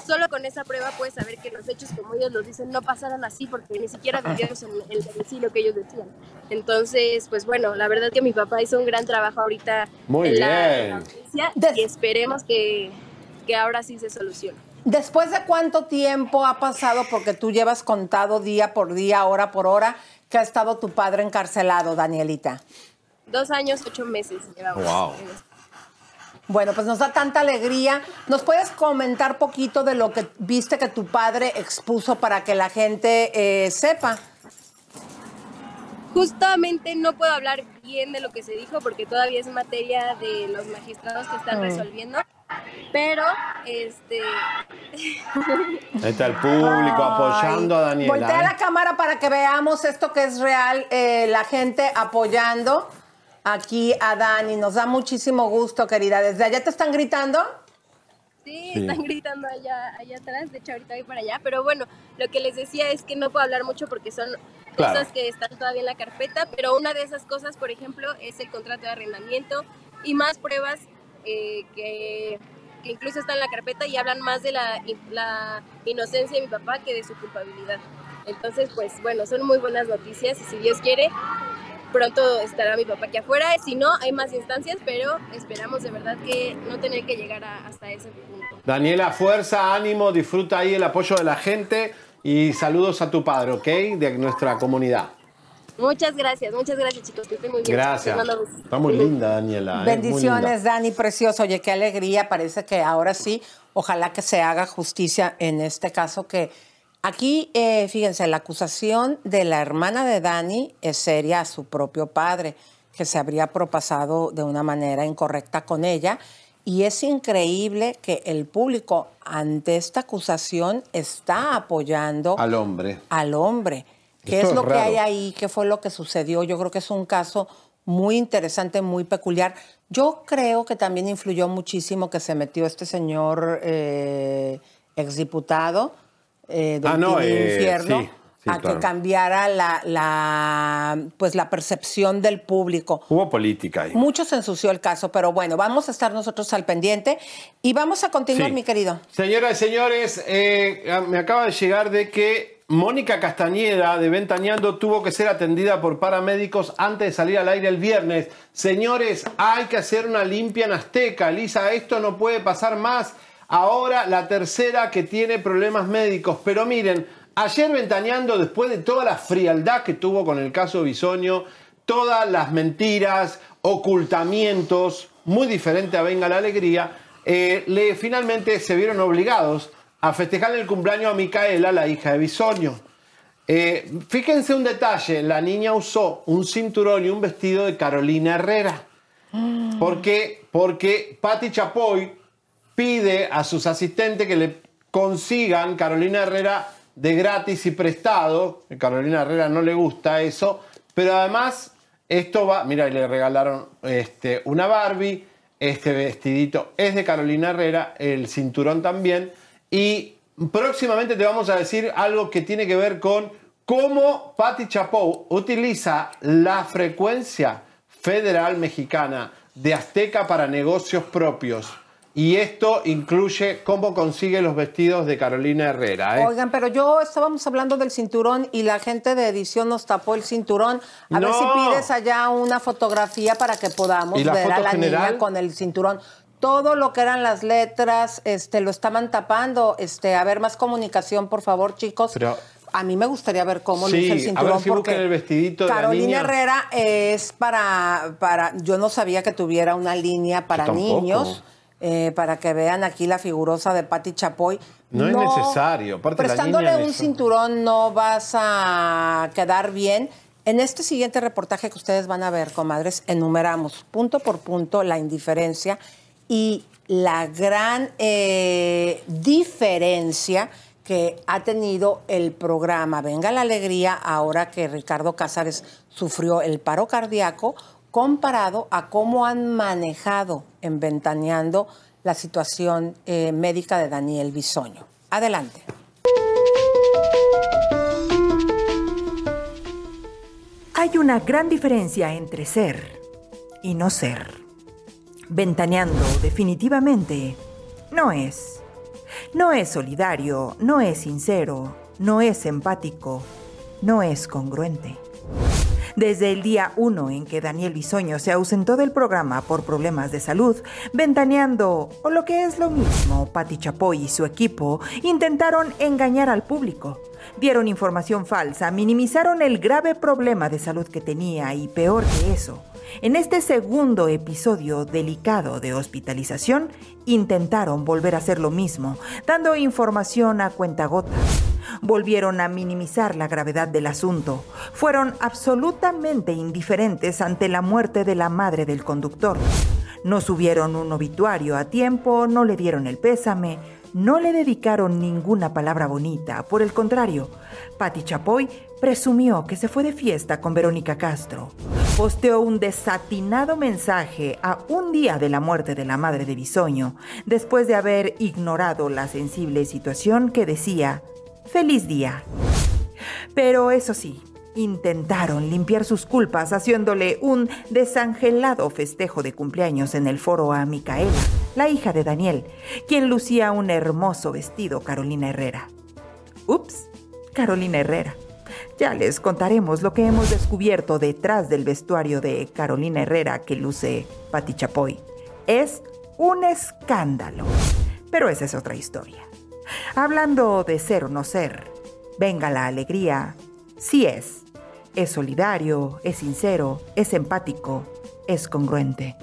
solo con esa prueba puedes saber que los hechos, como ellos los dicen, no pasaron así porque ni siquiera vivimos en el domicilio que ellos decían. Entonces, pues bueno, la verdad que mi papá hizo un gran trabajo ahorita Muy en la- en bien. la audiencia y esperemos que, que ahora sí se solucione. ¿Después de cuánto tiempo ha pasado, porque tú llevas contado día por día, hora por hora, que ha estado tu padre encarcelado, Danielita? Dos años, ocho meses llevamos. Wow. Bueno, pues nos da tanta alegría. ¿Nos puedes comentar poquito de lo que viste que tu padre expuso para que la gente eh, sepa? Justamente no puedo hablar bien de lo que se dijo porque todavía es materia de los magistrados que están Mm. resolviendo, pero este Ahí está el público apoyando a Daniela. Voltea ¿eh? la cámara para que veamos esto que es real, eh, la gente apoyando aquí a Dani. Nos da muchísimo gusto, querida. ¿Desde allá te están gritando? Sí, Sí. están gritando allá, allá atrás, de hecho ahorita voy para allá, pero bueno, lo que les decía es que no puedo hablar mucho porque son Claro. cosas que están todavía en la carpeta, pero una de esas cosas, por ejemplo, es el contrato de arrendamiento y más pruebas eh, que, que incluso están en la carpeta y hablan más de la, la inocencia de mi papá que de su culpabilidad. Entonces, pues bueno, son muy buenas noticias y si Dios quiere, pronto estará mi papá aquí afuera. Si no, hay más instancias, pero esperamos de verdad que no tener que llegar a- hasta ese punto. Daniela, fuerza, ánimo, disfruta ahí el apoyo de la gente y saludos a tu padre, ¿ok? De nuestra comunidad. Muchas gracias, muchas gracias chicos, que estén muy bien. Gracias. Está muy linda, Daniela. ¿eh? Bendiciones, linda. Dani, precioso. Oye, qué alegría. Parece que ahora sí, ojalá que se haga justicia en este caso que aquí, eh, fíjense, la acusación de la hermana de Dani es seria a su propio padre, que se habría propasado de una manera incorrecta con ella. Y es increíble que el público ante esta acusación está apoyando Al hombre. al hombre. ¿Qué Esto es es lo que hay ahí? ¿Qué fue lo que sucedió? Yo creo que es un caso muy interesante, muy peculiar. Yo creo que también influyó muchísimo que se metió este señor eh, exdiputado eh, del Ah, no, eh, Infierno sí, sí, a claro. que cambiara la, la, pues, la percepción del público. Hubo política ahí. Mucho se ensució el caso, pero bueno, vamos a estar nosotros al pendiente y vamos a continuar, Sí. mi querido. Señoras y señores, eh, me acaba de llegar de que Mónica Castañeda de Ventaneando tuvo que ser atendida por paramédicos antes de salir al aire el viernes. Señores, hay que hacer una limpia en Azteca. Elisa, esto no puede pasar más. Ahora la tercera que tiene problemas médicos. Pero miren, ayer Ventaneando, después de toda la frialdad que tuvo con el caso Bisoño, todas las mentiras, ocultamientos, muy diferente a Venga la Alegría, eh, le, finalmente se vieron obligados a festejar el cumpleaños a Micaela, la hija de Bisoño. Eh, fíjense un detalle, la niña usó un cinturón y un vestido de Carolina Herrera. ¿Por qué? Porque Patti Chapoy pide a sus asistentes que le consigan Carolina Herrera de gratis y prestado. A Carolina Herrera no le gusta eso. Pero además, esto va. Mira, le regalaron este, una Barbie. Este vestidito es de Carolina Herrera, el cinturón también. Y próximamente te vamos a decir algo que tiene que ver con cómo Patti Chapoy utiliza la frecuencia federal mexicana de Azteca para negocios propios. Y esto incluye cómo consigue los vestidos de Carolina Herrera. ¿eh? Oigan, pero yo estábamos hablando del cinturón y la gente de edición nos tapó el cinturón. A ver si pides allá una fotografía para que podamos ¿Y la ver a la general? niña con el cinturón. Todo lo que eran las letras, este, lo estaban tapando. Este, a ver, más comunicación, por favor, chicos. Pero- a mí me gustaría ver cómo Sí, luce el a cinturón. ver si porque buscan el vestidito de la Carolina niña. Herrera es para, para. Yo no sabía que tuviera una línea para niños. eh, para que vean aquí la figurosa de Patti Chapoy. No es necesario. Aparte, la prestándole niña un eso- cinturón no vas a quedar bien. En este siguiente reportaje que ustedes van a ver, comadres, enumeramos punto por punto la indiferencia y la gran eh, diferencia que ha tenido el programa Venga la Alegría ahora que Ricardo Cázares sufrió el paro cardíaco comparado a cómo han manejado en Ventaneando la situación eh, médica de Daniel Bisoño. Adelante. Hay una gran diferencia entre ser y no ser. Ventaneando definitivamente no es. No es solidario, no es sincero, no es empático, no es congruente. Desde el día 1 en que Daniel Bisoño se ausentó del programa por problemas de salud, ventaneando, o lo que es lo mismo, Patti Chapoy y su equipo intentaron engañar al público. Dieron información falsa, minimizaron el grave problema de salud que tenía y peor que eso, en este segundo episodio delicado de hospitalización, intentaron volver a hacer lo mismo, dando información a cuentagotas. Volvieron a minimizar la gravedad del asunto. Fueron absolutamente indiferentes ante la muerte de la madre del conductor. No subieron un obituario a tiempo, no le dieron el pésame, no le dedicaron ninguna palabra bonita. Por el contrario, Patti Chapoy presumió que se fue de fiesta con Verónica Castro. Posteó un desatinado mensaje a un día de la muerte de la madre de Bisoño, después de haber ignorado la sensible situación que decía, feliz día. Pero eso sí, intentaron limpiar sus culpas haciéndole un desangelado festejo de cumpleaños en el foro a Micaela, la hija de Daniel, quien lucía un hermoso vestido Carolina Herrera. Ups, Carolina Herrera. Ya les contaremos lo que hemos descubierto detrás del vestuario de Carolina Herrera que luce Pati Chapoy. Es un escándalo. Pero esa es otra historia. Hablando de ser o no ser, venga la alegría. Sí es. Es solidario, es sincero, es empático, es congruente.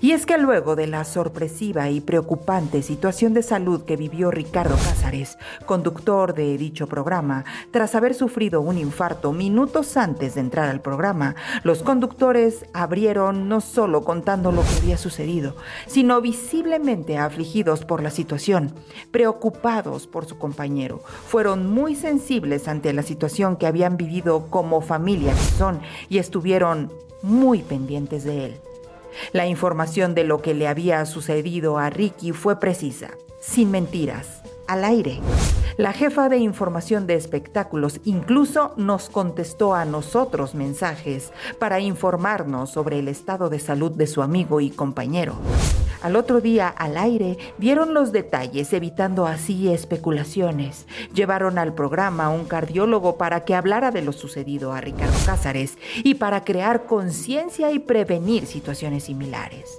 Y es que luego de la sorpresiva y preocupante situación de salud que vivió Ricardo Cázares, conductor de dicho programa, tras haber sufrido un infarto minutos antes de entrar al programa, los conductores abrieron no solo contando lo que había sucedido, sino visiblemente afligidos por la situación, preocupados por su compañero. Fueron muy sensibles ante la situación que habían vivido como familia que son y estuvieron muy pendientes de él. La información de lo que le había sucedido a Ricky fue precisa, sin mentiras, al aire. La jefa de información de espectáculos incluso nos contestó a nosotros mensajes para informarnos sobre el estado de salud de su amigo y compañero. Al otro día, al aire, dieron los detalles, evitando así especulaciones. Llevaron al programa un cardiólogo para que hablara de lo sucedido a Ricardo Cázares y para crear conciencia y prevenir situaciones similares.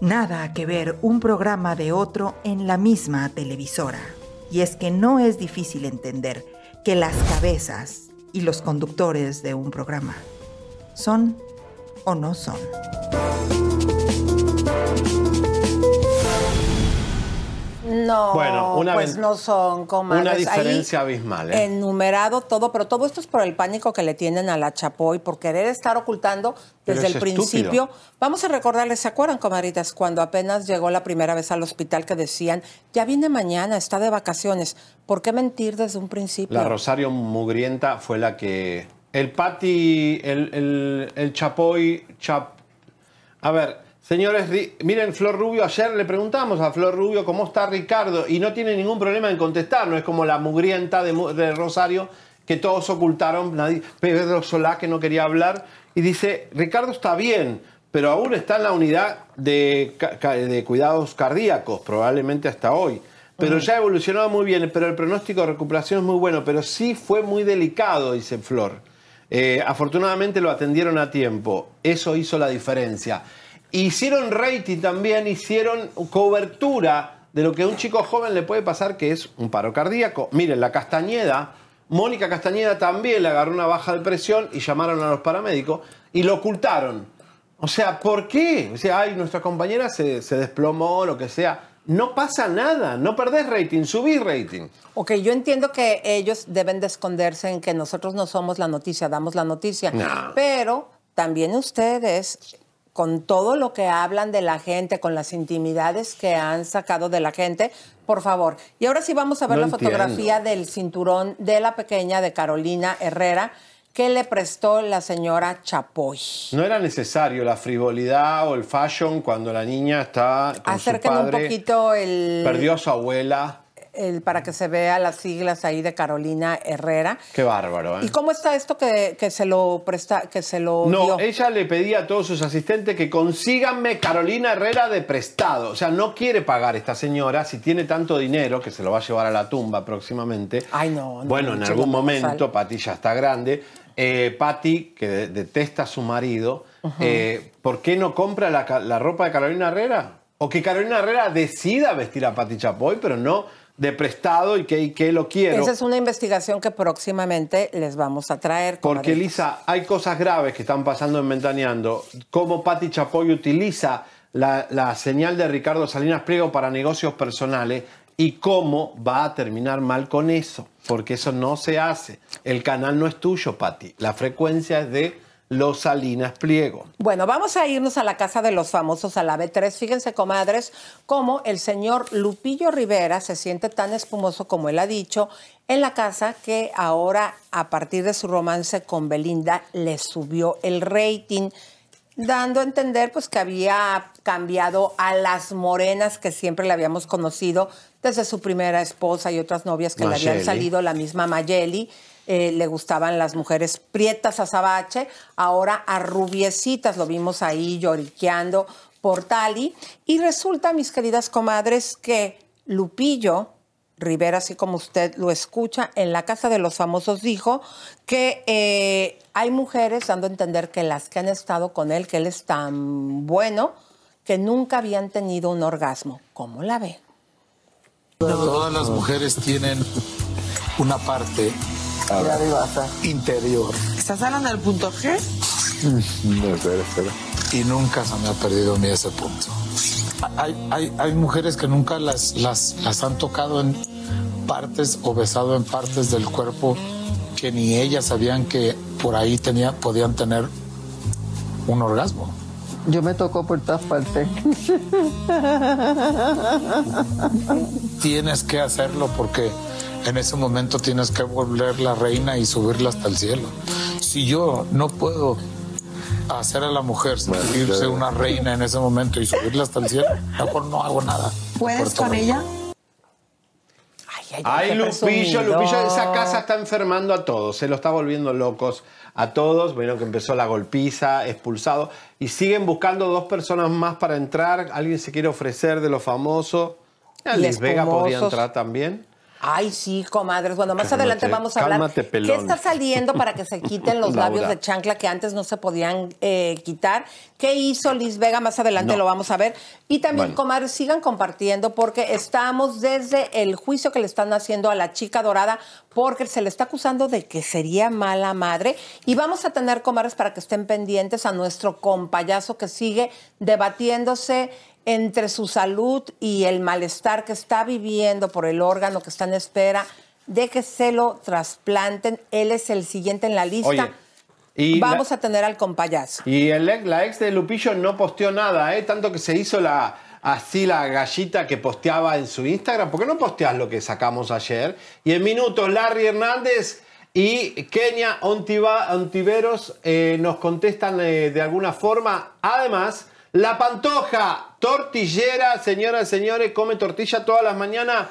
Nada que ver un programa de otro en la misma televisora. Y es que no es difícil entender que las cabezas y los conductores de un programa son o no son. No, Bueno, una pues no son comadres. Una Ahí diferencia abismal, ¿eh? Enumerado todo, pero todo esto es por el pánico que le tienen a la Chapoy, por querer estar ocultando desde es el principio. estúpido. Vamos a recordarles, ¿se acuerdan, comadritas, cuando apenas llegó la primera vez al hospital que decían, ya viene mañana, está de vacaciones? ¿Por qué mentir desde un principio? La Rosario Mugrienta fue la que. El Pati, el, el, el Chapoy. Chap... A ver, señores, miren, Flor Rubio, ayer le preguntamos a Flor Rubio cómo está Ricardo y no tiene ningún problema en contestar. No es como la Mugrienta de, Rosario que todos ocultaron. Nadie, Pedro Solá que no quería hablar y dice: Ricardo está bien. Pero aún está en la unidad de, cuidados cardíacos, probablemente hasta hoy. Pero ya ha evolucionado muy bien, pero el pronóstico de recuperación es muy bueno, pero sí fue muy delicado, dice Flor. Eh, afortunadamente lo atendieron a tiempo, eso hizo la diferencia. Hicieron rating también, hicieron cobertura de lo que a un chico joven le puede pasar, que es un paro cardíaco. Miren, la Castañeda, Mónica Castañeda también le agarró una baja de presión y llamaron a los paramédicos y lo ocultaron. O sea, ¿por qué? O sea, ay, nuestra compañera se, se desplomó, lo que sea. No pasa nada, no perdés rating, subís rating. Ok, yo entiendo que ellos deben de esconderse en que nosotros no somos la noticia, damos la noticia. No. Pero también ustedes, con todo lo que hablan de la gente, con las intimidades que han sacado de la gente, por favor. Y ahora sí vamos a ver No la fotografía del cinturón de la pequeña de Carolina Herrera que le prestó la señora Chapoy. No era necesario la frivolidad o el fashion cuando la niña estaba con Acérquenme su un padre. poquito el... Perdió a su abuela. El- para que se vea las siglas ahí de Carolina Herrera. Qué bárbaro, ¿eh? ¿Y cómo está esto que, que se lo presta, que se lo No, dio? ella le pedía a todos sus asistentes que consíganme Carolina Herrera de prestado. O sea, no quiere pagar esta señora si tiene tanto dinero que se lo va a llevar a la tumba próximamente. Ay, no. no, Bueno, en chico, algún momento. Pati ya está grande. Eh, Pati, que de- detesta a su marido, eh, ¿por qué no compra la, la ropa de Carolina Herrera? O que Carolina Herrera decida vestir a Pati Chapoy, pero no de prestado y que, y que lo quiero. Esa es una investigación que próximamente les vamos a traer. Porque. Lisa, hay cosas graves que están pasando en Ventaneando. Cómo Pati Chapoy utiliza la, la señal de Ricardo Salinas Pliego para negocios personales y cómo va a terminar mal con eso. Porque eso no se hace. El canal no es tuyo, Pati. La frecuencia es de los Salinas Pliego. Bueno, vamos a irnos a la casa de los famosos a la B3. Fíjense, comadres, cómo el señor Lupillo Rivera se siente tan espumoso como él ha dicho en la casa que ahora, a partir de su romance con Belinda, le subió el rating dando a entender pues que había cambiado a las morenas que siempre le habíamos conocido desde su primera esposa y otras novias que le habían salido, la misma Mayeli, eh, le gustaban las mujeres prietas a Sabache, ahora a rubiecitas, lo vimos ahí lloriqueando por Tali, y resulta, mis queridas comadres, que Lupillo Rivera, así como usted lo escucha, en la Casa de los Famosos dijo que eh, hay mujeres dando a entender que las que han estado con él, que él es tan bueno, que nunca habían tenido un orgasmo. ¿Cómo la ve? Todas las mujeres tienen una parte interior. ¿Estás hablando del punto G? No, espera, espera. Y nunca se me ha perdido a mí ese punto. Hay, hay, hay mujeres que nunca las, las, las han tocado en partes o besado en partes del cuerpo que ni ellas sabían que por ahí tenía, podían tener un orgasmo. Yo me tocó por todas partes. Tienes que hacerlo porque en ese momento tienes que volver la reina y subirla hasta el cielo. Si yo no puedo hacer a la mujer sentirse una reina en ese momento y subirla hasta el cielo, mejor no hago nada. ¿Puedes con la- ella? Ay, Lupillo. Lupillo, esa casa está enfermando a todos, se lo está volviendo locos a todos. Bueno, que empezó la golpiza, expulsado, y siguen buscando dos personas más para entrar. Alguien se quiere ofrecer de lo famoso. Liz Vega podría entrar también. Ay, sí, comadres. Bueno, más Cálmate, adelante vamos a hablar. cálmate, ¿Qué pelón. está saliendo para que se quiten los labios de chancla que antes no se podían eh, quitar? ¿Qué hizo Liz Vega? Más adelante No. lo vamos a ver. Y también, Bueno. comadres, sigan compartiendo porque estamos desde el juicio que le están haciendo a la chica dorada porque se le está acusando de que sería mala madre. Y vamos a tener, comadres, para que estén pendientes a nuestro compayazo que sigue debatiéndose entre su salud y el malestar que está viviendo por el órgano que está en espera de que se lo trasplanten. Él es el siguiente en la lista. Oye, y la- Vamos a tener al compayazo. Y el la ex de Lupillo no posteó nada, ¿eh? Tanto que se hizo la así la gallita que posteaba en su Instagram. ¿Por qué no posteas lo que sacamos ayer? Y en minutos, Larry Hernández y Kenia Ontiva- Ontiveros eh, nos contestan eh, de alguna forma. Además, la pantoja tortillera, señoras y señores, come tortilla todas las mañanas.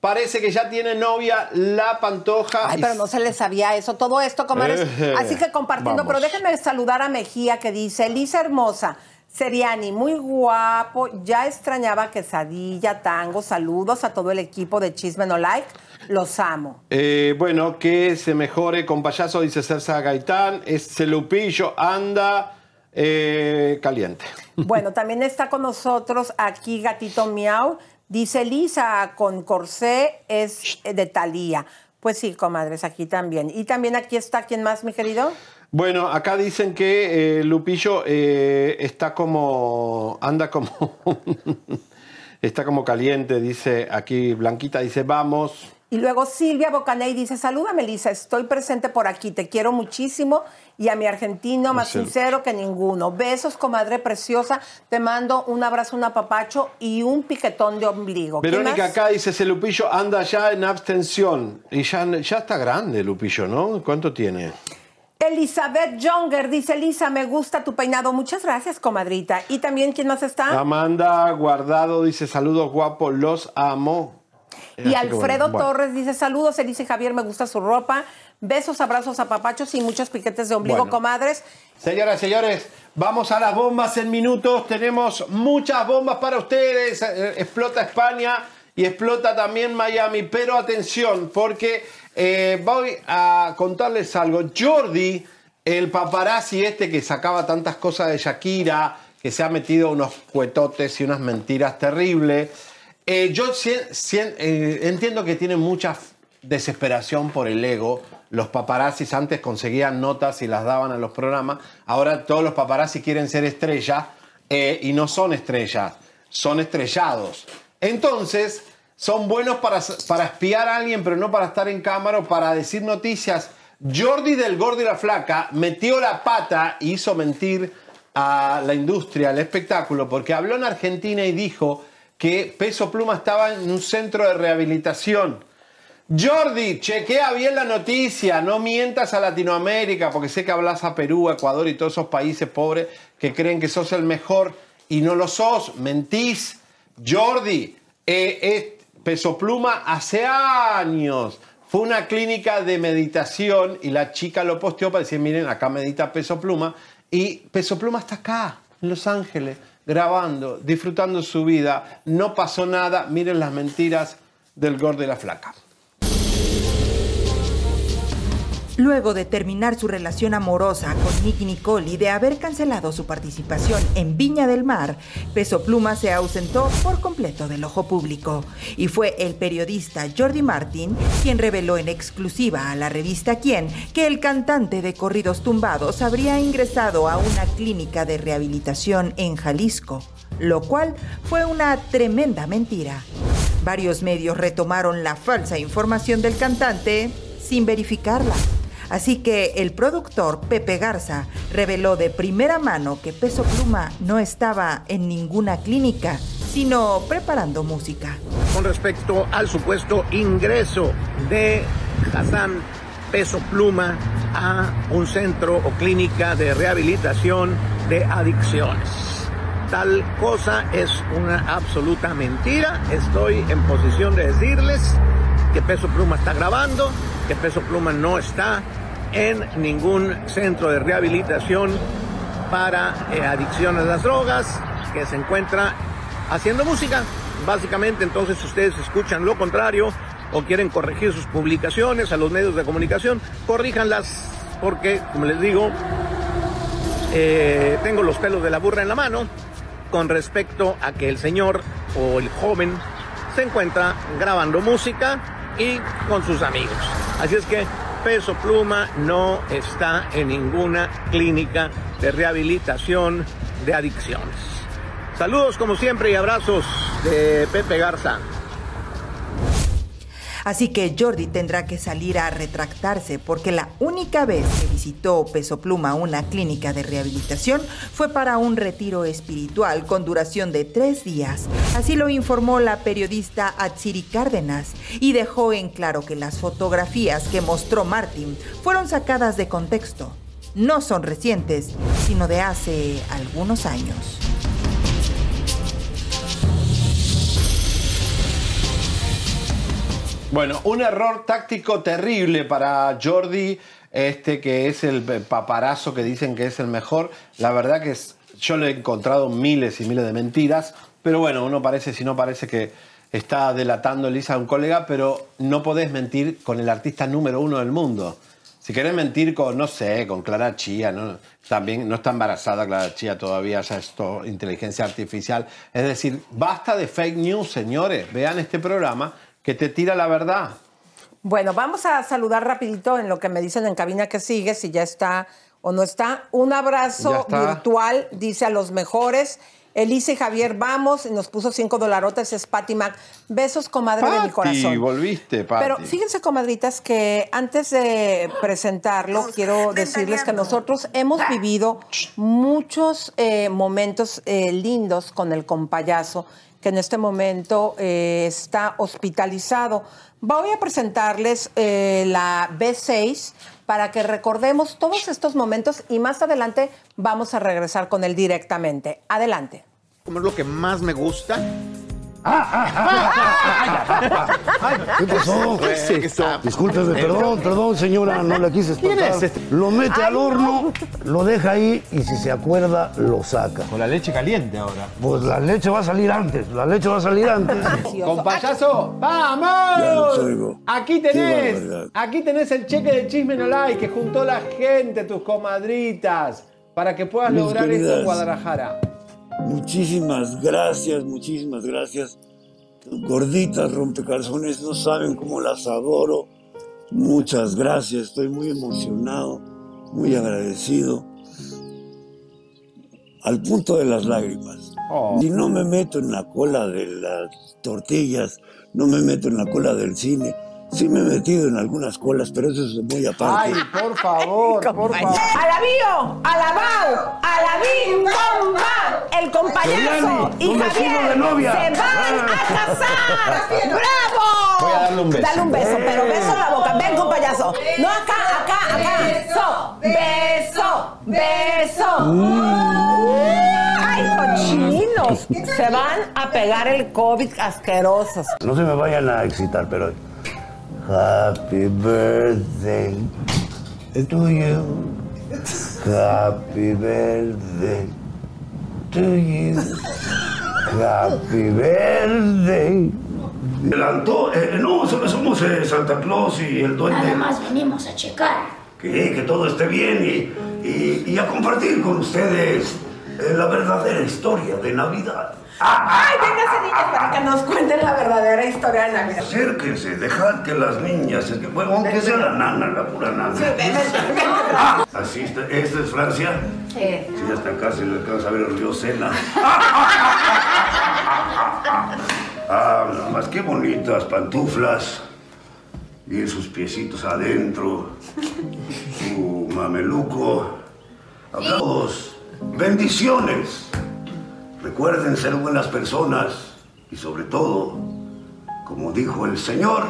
Parece que ya tiene novia la pantoja. Ay, pero no se le sabía eso, todo esto, comadres. Eh, Así que compartiendo, vamos. pero déjenme saludar a Mejía que dice, Elisa hermosa, Seriani, muy guapo, ya extrañaba quesadilla, tango, saludos a todo el equipo de Chisme No Like, los amo. Eh, bueno, que se mejore con payaso, dice Cersa Gaitán. Ese Lupillo anda eh, caliente. Bueno, también está con nosotros aquí Gatito Miau, dice Lisa, con corsé es de Talía. Pues sí, comadres, aquí también. Y también aquí está, ¿quién más, mi querido? Bueno, acá dicen que eh, Lupillo eh, está como. anda como. está como caliente, dice aquí Blanquita, dice vamos. Y luego Silvia Bocaney dice, saluda Melissa, estoy presente por aquí, te quiero muchísimo y a mi argentino más Marcelo. sincero que ninguno. Besos, comadre preciosa, te mando un abrazo, un apapacho y un piquetón de ombligo. ¿Quién Verónica acá dice, ese Lupillo anda ya en abstención. Y ya, ya está grande Lupillo, ¿no? ¿Cuánto tiene? Elizabeth Jonger dice, Lisa, me gusta tu peinado. Muchas gracias, comadrita. Y también, ¿quién más está? Amanda Guardado dice, saludos guapos, los amo. Y Alfredo bueno, bueno. Torres dice, saludos, Elise y Javier, me gusta su ropa. Besos, abrazos, apapachos y muchos piquetes de ombligo, Bueno. comadres. Señoras y señores, vamos a las bombas en minutos. Tenemos muchas bombas para ustedes. Eh, Explota España y explota también Miami. Pero atención, porque eh, voy a contarles algo. Jordi, el paparazzi este que sacaba tantas cosas de Shakira, que se ha metido unos cuetotes y unas mentiras terribles. Eh, yo eh, entiendo que tiene mucha desesperación por el ego. Los paparazzis antes conseguían notas y las daban a los programas. Ahora todos los paparazzi quieren ser estrellas eh, y no son estrellas, son estrellados. Entonces, son buenos para, para espiar a alguien, pero no para estar en cámara o para decir noticias. Jordi del Gordo y la Flaca metió la pata y hizo mentir a la industria, al espectáculo, porque habló en Argentina y dijo que Peso Pluma estaba en un centro de rehabilitación. Jordi, chequea bien la noticia, no mientas a Latinoamérica, porque sé que hablas a Perú, Ecuador y todos esos países pobres que creen que sos el mejor y no lo sos, mentís. Jordi, eh, eh, Peso Pluma hace años fue una clínica de meditación y la chica lo posteó para decir, miren, acá medita Peso Pluma y Peso Pluma está acá, en Los Ángeles, grabando, disfrutando su vida, no pasó nada, miren las mentiras del gordo y la flaca. Luego de terminar su relación amorosa con Nicky Nicole y de haber cancelado su participación en Viña del Mar, Peso Pluma se ausentó por completo del ojo público. Y fue el periodista Jordi Martin quien reveló en exclusiva a la revista Quién que el cantante de corridos tumbados habría ingresado a una clínica de rehabilitación en Jalisco, lo cual fue una tremenda mentira. Varios medios retomaron la falsa información del cantante sin verificarla. Así que el productor Pepe Garza reveló de primera mano que Peso Pluma no estaba en ninguna clínica, sino preparando música. con respecto al supuesto ingreso de Hassan Peso Pluma a un centro o clínica de rehabilitación de adicciones. Tal cosa es una absoluta mentira. Estoy en posición de decirles que Peso Pluma está grabando, que Peso Pluma no está en ningún centro de rehabilitación para eh, adicciones a las drogas, que se encuentra haciendo música. Básicamente, entonces, si ustedes escuchan lo contrario o quieren corregir sus publicaciones a los medios de comunicación, corríjanlas, porque, como les digo, eh, tengo los pelos de la burra en la mano con respecto a que el señor o el joven se encuentra grabando música y con sus amigos. Así es que Peso Pluma no está en ninguna clínica de rehabilitación de adicciones. Saludos como siempre y abrazos de Pepe Garza. Así que Jordi tendrá que salir a retractarse porque la única vez que visitó Peso Pluma una clínica de rehabilitación fue para un retiro espiritual con duración de tres días. Así lo informó la periodista Atsiri Cárdenas y dejó en claro que las fotografías que mostró Martin fueron sacadas de contexto. No son recientes, sino de hace algunos años. Bueno, un error táctico terrible para Jordi, este que es el paparazo que dicen que es el mejor. La verdad que es- yo le he encontrado miles y miles de mentiras, pero bueno, uno parece, si no parece que está delatando Elisa a un colega, pero no podés mentir con el artista número uno del mundo. Si querés mentir con, no sé, con Clara Chía, ¿no? también no está embarazada Clara Chía todavía, ya es todo inteligencia artificial. Es decir, basta de fake news, señores. Vean este programa que te tira la verdad. Bueno, vamos a saludar rapidito en lo que me dicen en cabina que sigue, si ya está o no está. Un abrazo virtual, dice a los mejores. Elise y Javier, vamos, y nos puso cinco dolarotes, es Patty Mac. Besos, comadre de mi corazón. volviste, Pati. Pero fíjense, comadritas, que antes de presentarlo, quiero decirles que nosotros hemos vivido muchos eh, momentos eh, lindos con el compayazo, que en este momento eh, está hospitalizado. Voy a presentarles eh, la B6 para que recordemos todos estos momentos y más adelante vamos a regresar con él directamente. Adelante. Como es lo que más me gusta, ¿Qué pasó? Discúlpeme, perdón, perdón, señora, no la quise ¿Quién espantar. es este? Lo mete al horno, lo deja ahí y si se acuerda, lo saca. Con la leche caliente ahora. Pues la leche va a salir antes, la leche va a salir antes. Con payaso, Ya ¡vamos! Aquí Qué tenés, aquí tenés el cheque de Chisme No Like que juntó la gente, tus comadritas, para que puedas Mis lograr esto en. Guadalajara. Muchísimas gracias, muchísimas gracias. Gorditas rompecalzones, no saben cómo las adoro. Muchas gracias, estoy muy emocionado, muy agradecido. Al punto de las lágrimas. Oh. Si no me meto en la cola de las tortillas, no me meto en la cola del cine. Sí me he metido en algunas colas, pero eso es muy aparte. Ay, por favor, por favor. Alabío, alabao, alabim, bomba, el compayazo Yolani, y Javier de novia. se van a casar. ¡Bravo! Voy a darle un beso. Dale un beso, pero beso en la boca. Ven, compayazo. No, acá, acá, acá. Beso, beso, beso. Ay, cochinos. Se van a pegar el COVID asquerosos. No se me vayan a excitar, pero. Happy birthday to you. Happy birthday to you. Happy birthday. Adelantó. Eh, no, solo somos eh, Santa Claus y el duende. Nada más venimos a checar. Que, que todo esté bien y, y- y a compartir con ustedes eh, la verdadera historia de Navidad. Ay, véngase, niñas, para que nos cuenten la verdadera historia de Navidad. Acérquense, dejad que las niñas, bueno, aunque sea la nana, la pura nana. Sí, ven, ven, ven. Ah, así está, esta es Francia. Sí. Sí, hasta acá se le alcanza a ver el río Sena. Ah, nada más, qué bonitas pantuflas. Y sus piecitos adentro. Su mameluco. A todos, bendiciones. Recuerden ser buenas personas. Y sobre todo, como dijo el Señor,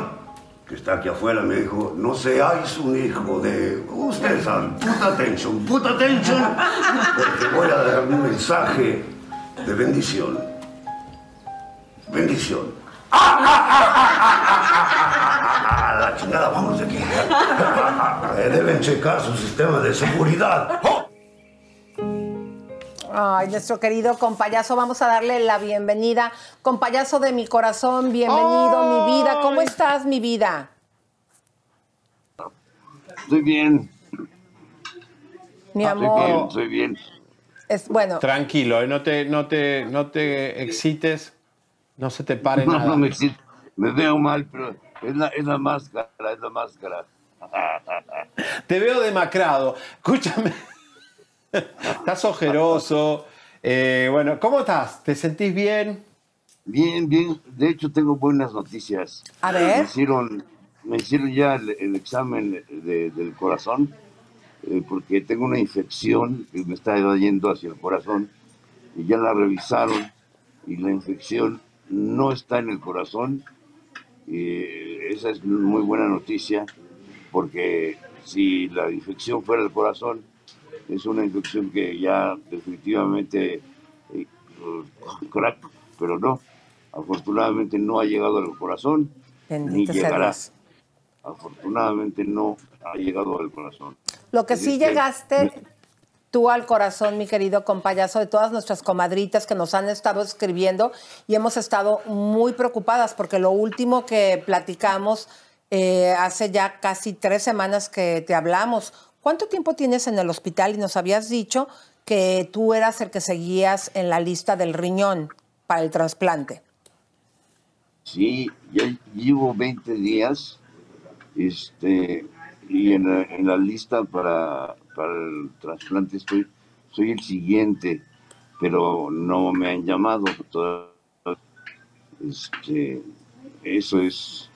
que está aquí afuera, me dijo, no seáis un hijo de... Ustedes saben, put attention, put attention, porque voy a dar un mensaje de bendición. Bendición. ¡Ah, la chingada, vamos de aquí! Eh, Deben checar su sistema de seguridad. Ay, nuestro querido compayazo, vamos a darle la bienvenida. Compayazo de mi corazón, bienvenido, mi vida. ¿Cómo estás, mi vida? Estoy bien, Mi estoy bien, amor. estoy bien. Es, bueno, Tranquilo, eh, no te, no te, no te excites, no se te pare No, nada. no me excito. Me veo mal, pero es la, es la máscara, es la máscara. Te veo demacrado. Escúchame. Estás ojeroso. Eh, bueno, ¿cómo estás? ¿Te sentís bien? Bien, bien. De hecho, tengo buenas noticias. A ver. Me hicieron, me hicieron ya el, el examen de- del corazón, eh, porque tengo una infección que me está yendo hacia el corazón, y ya la revisaron, y la infección no está en el corazón. Y esa es muy buena noticia, porque si la infección fuera el corazón, es una infección que ya definitivamente eh, crack, pero no. Afortunadamente no ha llegado al corazón, ni Bendito llegará. Dios. Afortunadamente no ha llegado al corazón. Lo que sí llegaste tú al corazón, mi querido compayazo, de todas nuestras comadritas que nos han estado escribiendo y hemos estado muy preocupadas porque lo último que platicamos eh, hace ya casi tres semanas que te hablamos. ¿Cuánto tiempo tienes en el hospital? Y nos habías dicho que tú eras el que seguías en la lista del riñón para el trasplante. Sí, ya llevo 20 días este, y en la, lista para, para el trasplante estoy, soy el siguiente, pero no me han llamado. Este, eso es,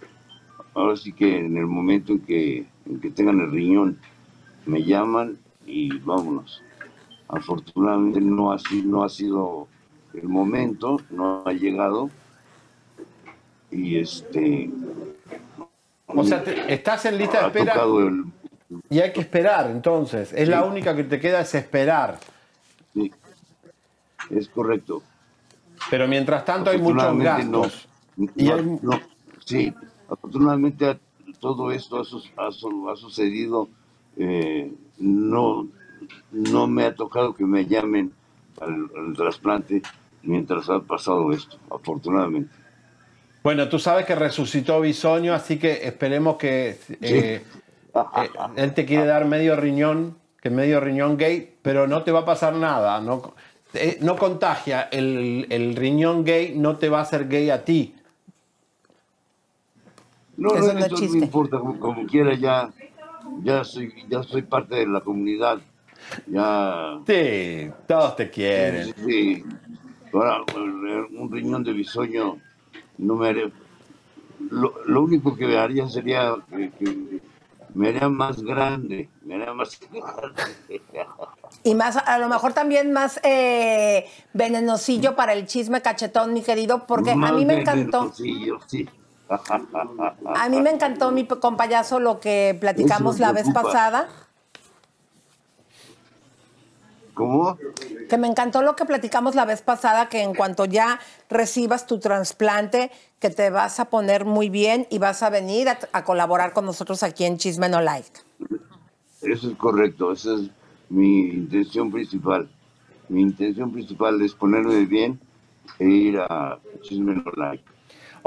ahora sí que en el momento en que, en que tengan el riñón, me llaman y vámonos. Afortunadamente no ha, sido, no ha sido el momento, no ha llegado y este O sea, te- estás en lista de espera el y hay que esperar, entonces. Es la única que te queda es esperar. sí, es correcto Pero mientras tanto hay muchos no. gastos. No, Y hay- no, sí, afortunadamente todo esto ha, ha ha sucedido. Eh, no, no me ha tocado que me llamen al, al trasplante mientras ha pasado esto, afortunadamente. Bueno, tú sabes que resucitó Bisoño, así que esperemos que eh, eh, él te quiere dar medio riñón, que medio riñón gay, pero no te va a pasar nada. No, eh, no contagia. El, el riñón gay no te va a hacer gay a ti. No, Eso no, importa, como, como quiera, ya, ya, soy, ya soy parte de la comunidad. Ya. Sí, todos te quieren. Sí. Ahora, un riñón de bisoño no me haría. Lo, lo único que me haría sería que, que me haría más grande, me haría más grande. Y más, a lo mejor también más eh, venenosillo para el chisme cachetón, mi querido, porque a mí me encantó. venenosillo, sí. A mí me encantó, mi compayazo, lo que platicamos la vez pasada. ¿Cómo? Que me encantó lo que platicamos la vez pasada, que en cuanto ya recibas tu trasplante, que te vas a poner muy bien y vas a venir a, a colaborar con nosotros aquí en Chisme No Like. Eso es correcto, esa es mi intención principal. Mi intención principal es ponerme bien e ir a Chisme No Like.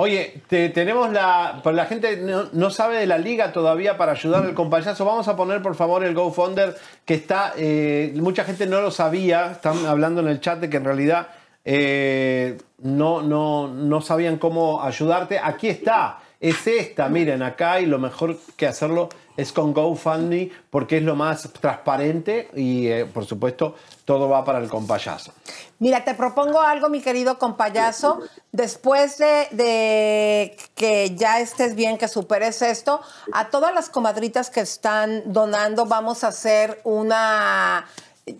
Oye, te- tenemos la. La gente no, no sabe de la liga todavía para ayudar al compayazo. Vamos a poner, por favor, el GoFunder que está. eh, mucha gente no lo sabía. Están hablando en el chat de que en realidad eh, no, no, no sabían cómo ayudarte. Aquí está. Es esta, miren, acá y lo mejor que hacerlo es con GoFundMe porque es lo más transparente y, eh, por supuesto, todo va para el compayazo. Mira, te propongo algo, mi querido compayazo. Después de, de que ya estés bien, que superes esto, a todas las comadritas que están donando, vamos a hacer una.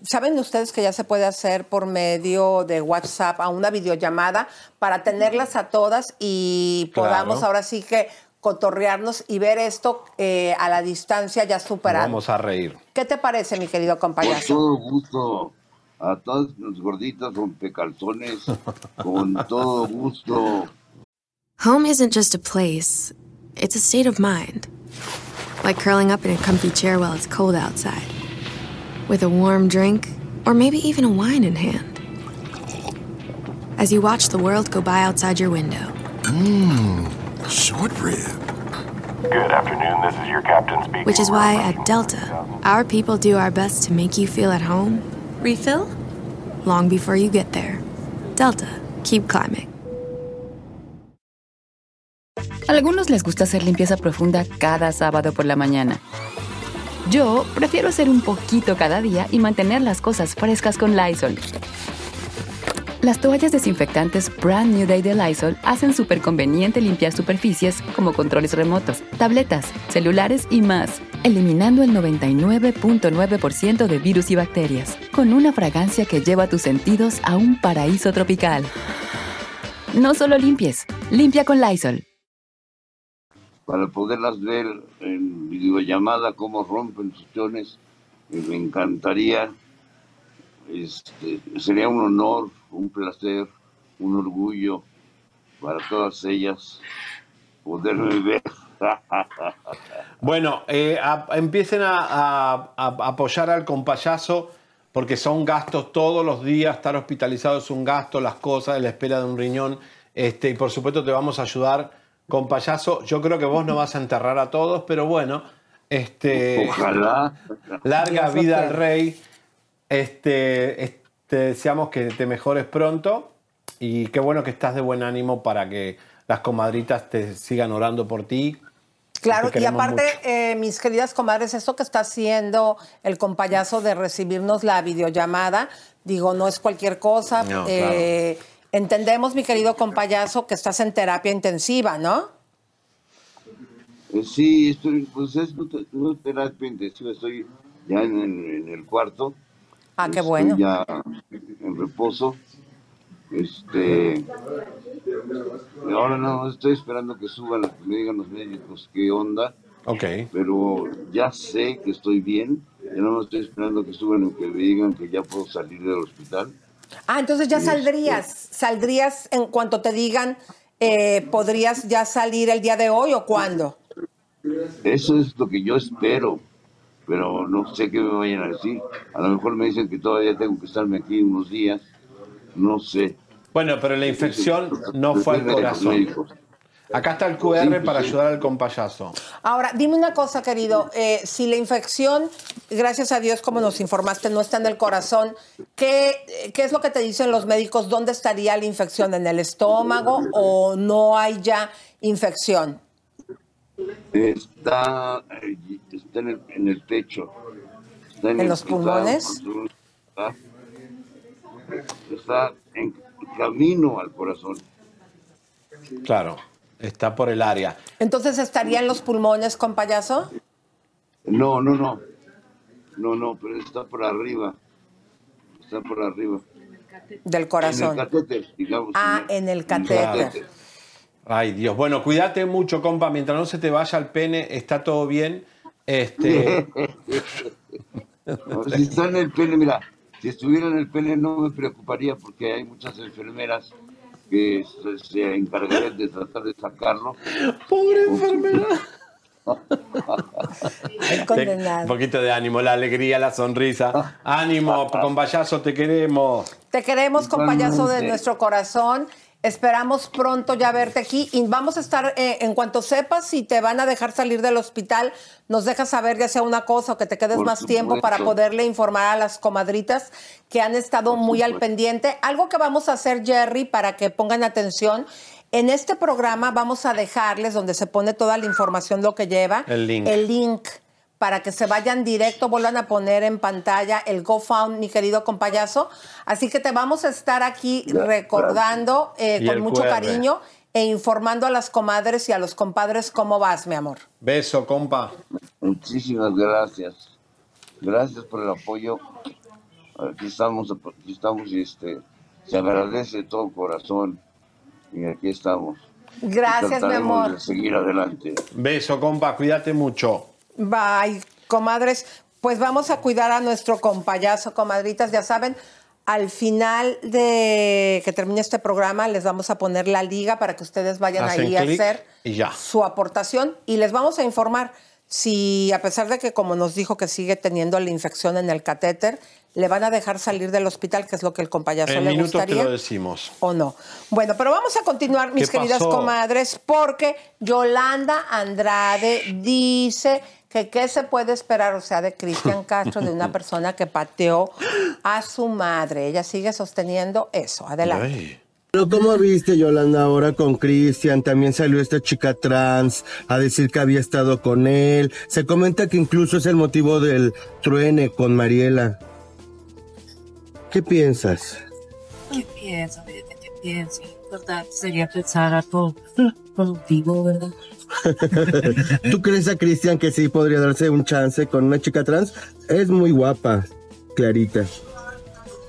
¿Saben ustedes que ya se puede hacer por medio de WhatsApp a una videollamada para tenerlas a todas y Claro. podamos ahora sí que cotorrearnos y ver esto eh, a la distancia ya superado? Vamos a reír. ¿Qué te parece, mi querido Con todo gusto, a todas las gorditas rompecalzones, con todo gusto. Home isn't just a place, it's a state of mind. Like curling up in a comfy chair while it's cold outside, with a warm drink, or maybe even a wine in hand. As you watch the world go by outside your window, Mmm, short rib. Good afternoon, this is your captain speaking. which is why at Delta, our people do our best to make you feel at home. Refill? Long before you get there. Delta, keep climbing. A algunos les gusta hacer limpieza profunda cada sábado por la mañana. Yo prefiero hacer un poquito cada día y mantener las cosas frescas con Lysol. Las toallas desinfectantes Brand New Day de Lysol hacen súper conveniente limpiar superficies como controles remotos, tabletas, celulares y más, eliminando el 99.9% de virus y bacterias, con una fragancia que lleva tus sentidos a un paraíso tropical. No solo limpies, limpia con Lysol. para poderlas ver en videollamada cómo rompen sus chones. eh, me encantaría, este, sería un honor, un placer, un orgullo para todas ellas poderme ver. Bueno, eh, a- empiecen a, a- a apoyar al compayazo porque son gastos todos los días. Estar hospitalizado es un gasto, las cosas, la espera de un riñón. Este, y por supuesto te vamos a ayudar, compayazo. Yo creo que vos no vas a enterrar a todos, pero bueno, este, Ojalá. larga Dios vida al rey. Este, este, deseamos que te mejores pronto y qué bueno que estás de buen ánimo para que las comadritas te sigan orando por ti. Claro, Te y aparte, eh, mis queridas comadres, esto que está haciendo el compayazo de recibirnos la videollamada, digo, no es cualquier cosa. No, Eh, Entendemos, mi querido compayazo, que estás en terapia intensiva, ¿no? Eh, Sí, estoy, pues es no, te- terapia intensiva, estoy ya en el cuarto. Ah, qué Estoy bueno. ya en reposo. Este. Ahora no, estoy esperando que suban, que me digan los médicos qué onda. Ok. Pero ya sé que estoy bien. Ya no estoy esperando que suban y que me digan que ya puedo salir del hospital. Ah, entonces ya saldrías. Saldrías en cuanto te digan, eh, ¿podrías ya salir el día de hoy o cuándo? Eso es lo que yo espero, pero no sé qué me vayan a decir. A lo mejor me dicen que todavía tengo que estarme aquí unos días, no sé. Bueno, pero la infección no fue al corazón. Acá está el QR para ayudar al compayazo. Ahora, dime una cosa, querido. eh, si la infección, gracias a Dios, como nos informaste, no está en el corazón, ¿qué, ¿qué es lo que te dicen los médicos? ¿Dónde estaría la infección? ¿En el estómago o no hay ya infección? Está, está en, el, en el pecho. Está ¿En el- los está- pulmones? Está, está en camino al corazón. Claro, está por el área. Entonces, ¿estaría en los pulmones con payaso? No, no, no. No, no, pero está por arriba. Está por arriba. Del En corazón. el catéter, digamos. Ah, en el catéter. Claro. Ay, Dios. Bueno, cuídate mucho, compa. Mientras no se te vaya el pene, está todo bien. Este. No, si está en el pene, mira, si estuviera en el pene no me preocuparía porque hay muchas enfermeras que se, se encargarían de tratar de sacarlo. Pobre enfermera. Un poquito de ánimo, la alegría, la sonrisa. Ánimo, con payaso te queremos. Te queremos con payaso de nuestro corazón. Esperamos pronto ya verte aquí y vamos a estar, eh, en cuanto sepas si te van a dejar salir del hospital, nos dejas saber ya sea una cosa o que te quedes Por más tiempo para poderle informar a las comadritas que han estado muy al pendiente. Algo que vamos a hacer, Jerry, para que pongan atención. En este programa vamos a dejarles donde se pone toda la información, lo que lleva, El link. el link para que se vayan directo, vuelvan a poner en pantalla el GoFound, mi querido compayazo. Así que te vamos a estar aquí recordando eh, con mucho QR. cariño e informando a las comadres y a los compadres cómo vas, mi amor. Beso, compa. Muchísimas gracias. Gracias por el apoyo. Aquí estamos, aquí estamos y este, se agradece de todo corazón. Y aquí estamos. Gracias, mi amor. de seguir adelante. Beso, compa. Cuídate mucho. Bye, comadres. Pues vamos a cuidar a nuestro compayazo, comadritas. Ya saben, al final de que termine este programa, les vamos a poner la liga para que ustedes vayan Hacen ahí a hacer ya. su aportación y les vamos a informar si, a pesar de que, como nos dijo, que sigue teniendo la infección en el catéter, le van a dejar salir del hospital, que es lo que el compayazo En le minutos te gustaría. lo decimos. ¿O no? Bueno, pero vamos a continuar, mis ¿Qué queridas pasó? comadres, porque Yolanda Andrade dice que qué se puede esperar, o sea, de Cristian Castro, de una persona que pateó a su madre. Ella sigue sosteniendo eso. Adelante. Pero ¿cómo viste, Yolanda, ahora con Cristian? También salió esta chica trans a decir que había estado con él. Se comenta que incluso es el motivo del truene con Mariela. ¿Qué piensas? ¿Qué pienso? ¿Qué pienso? ¿Verdad? Sería pensar algo contigo, ¿verdad? ¿Tú crees a Cristian que sí podría darse un chance con una chica trans? Es muy guapa, Clarita.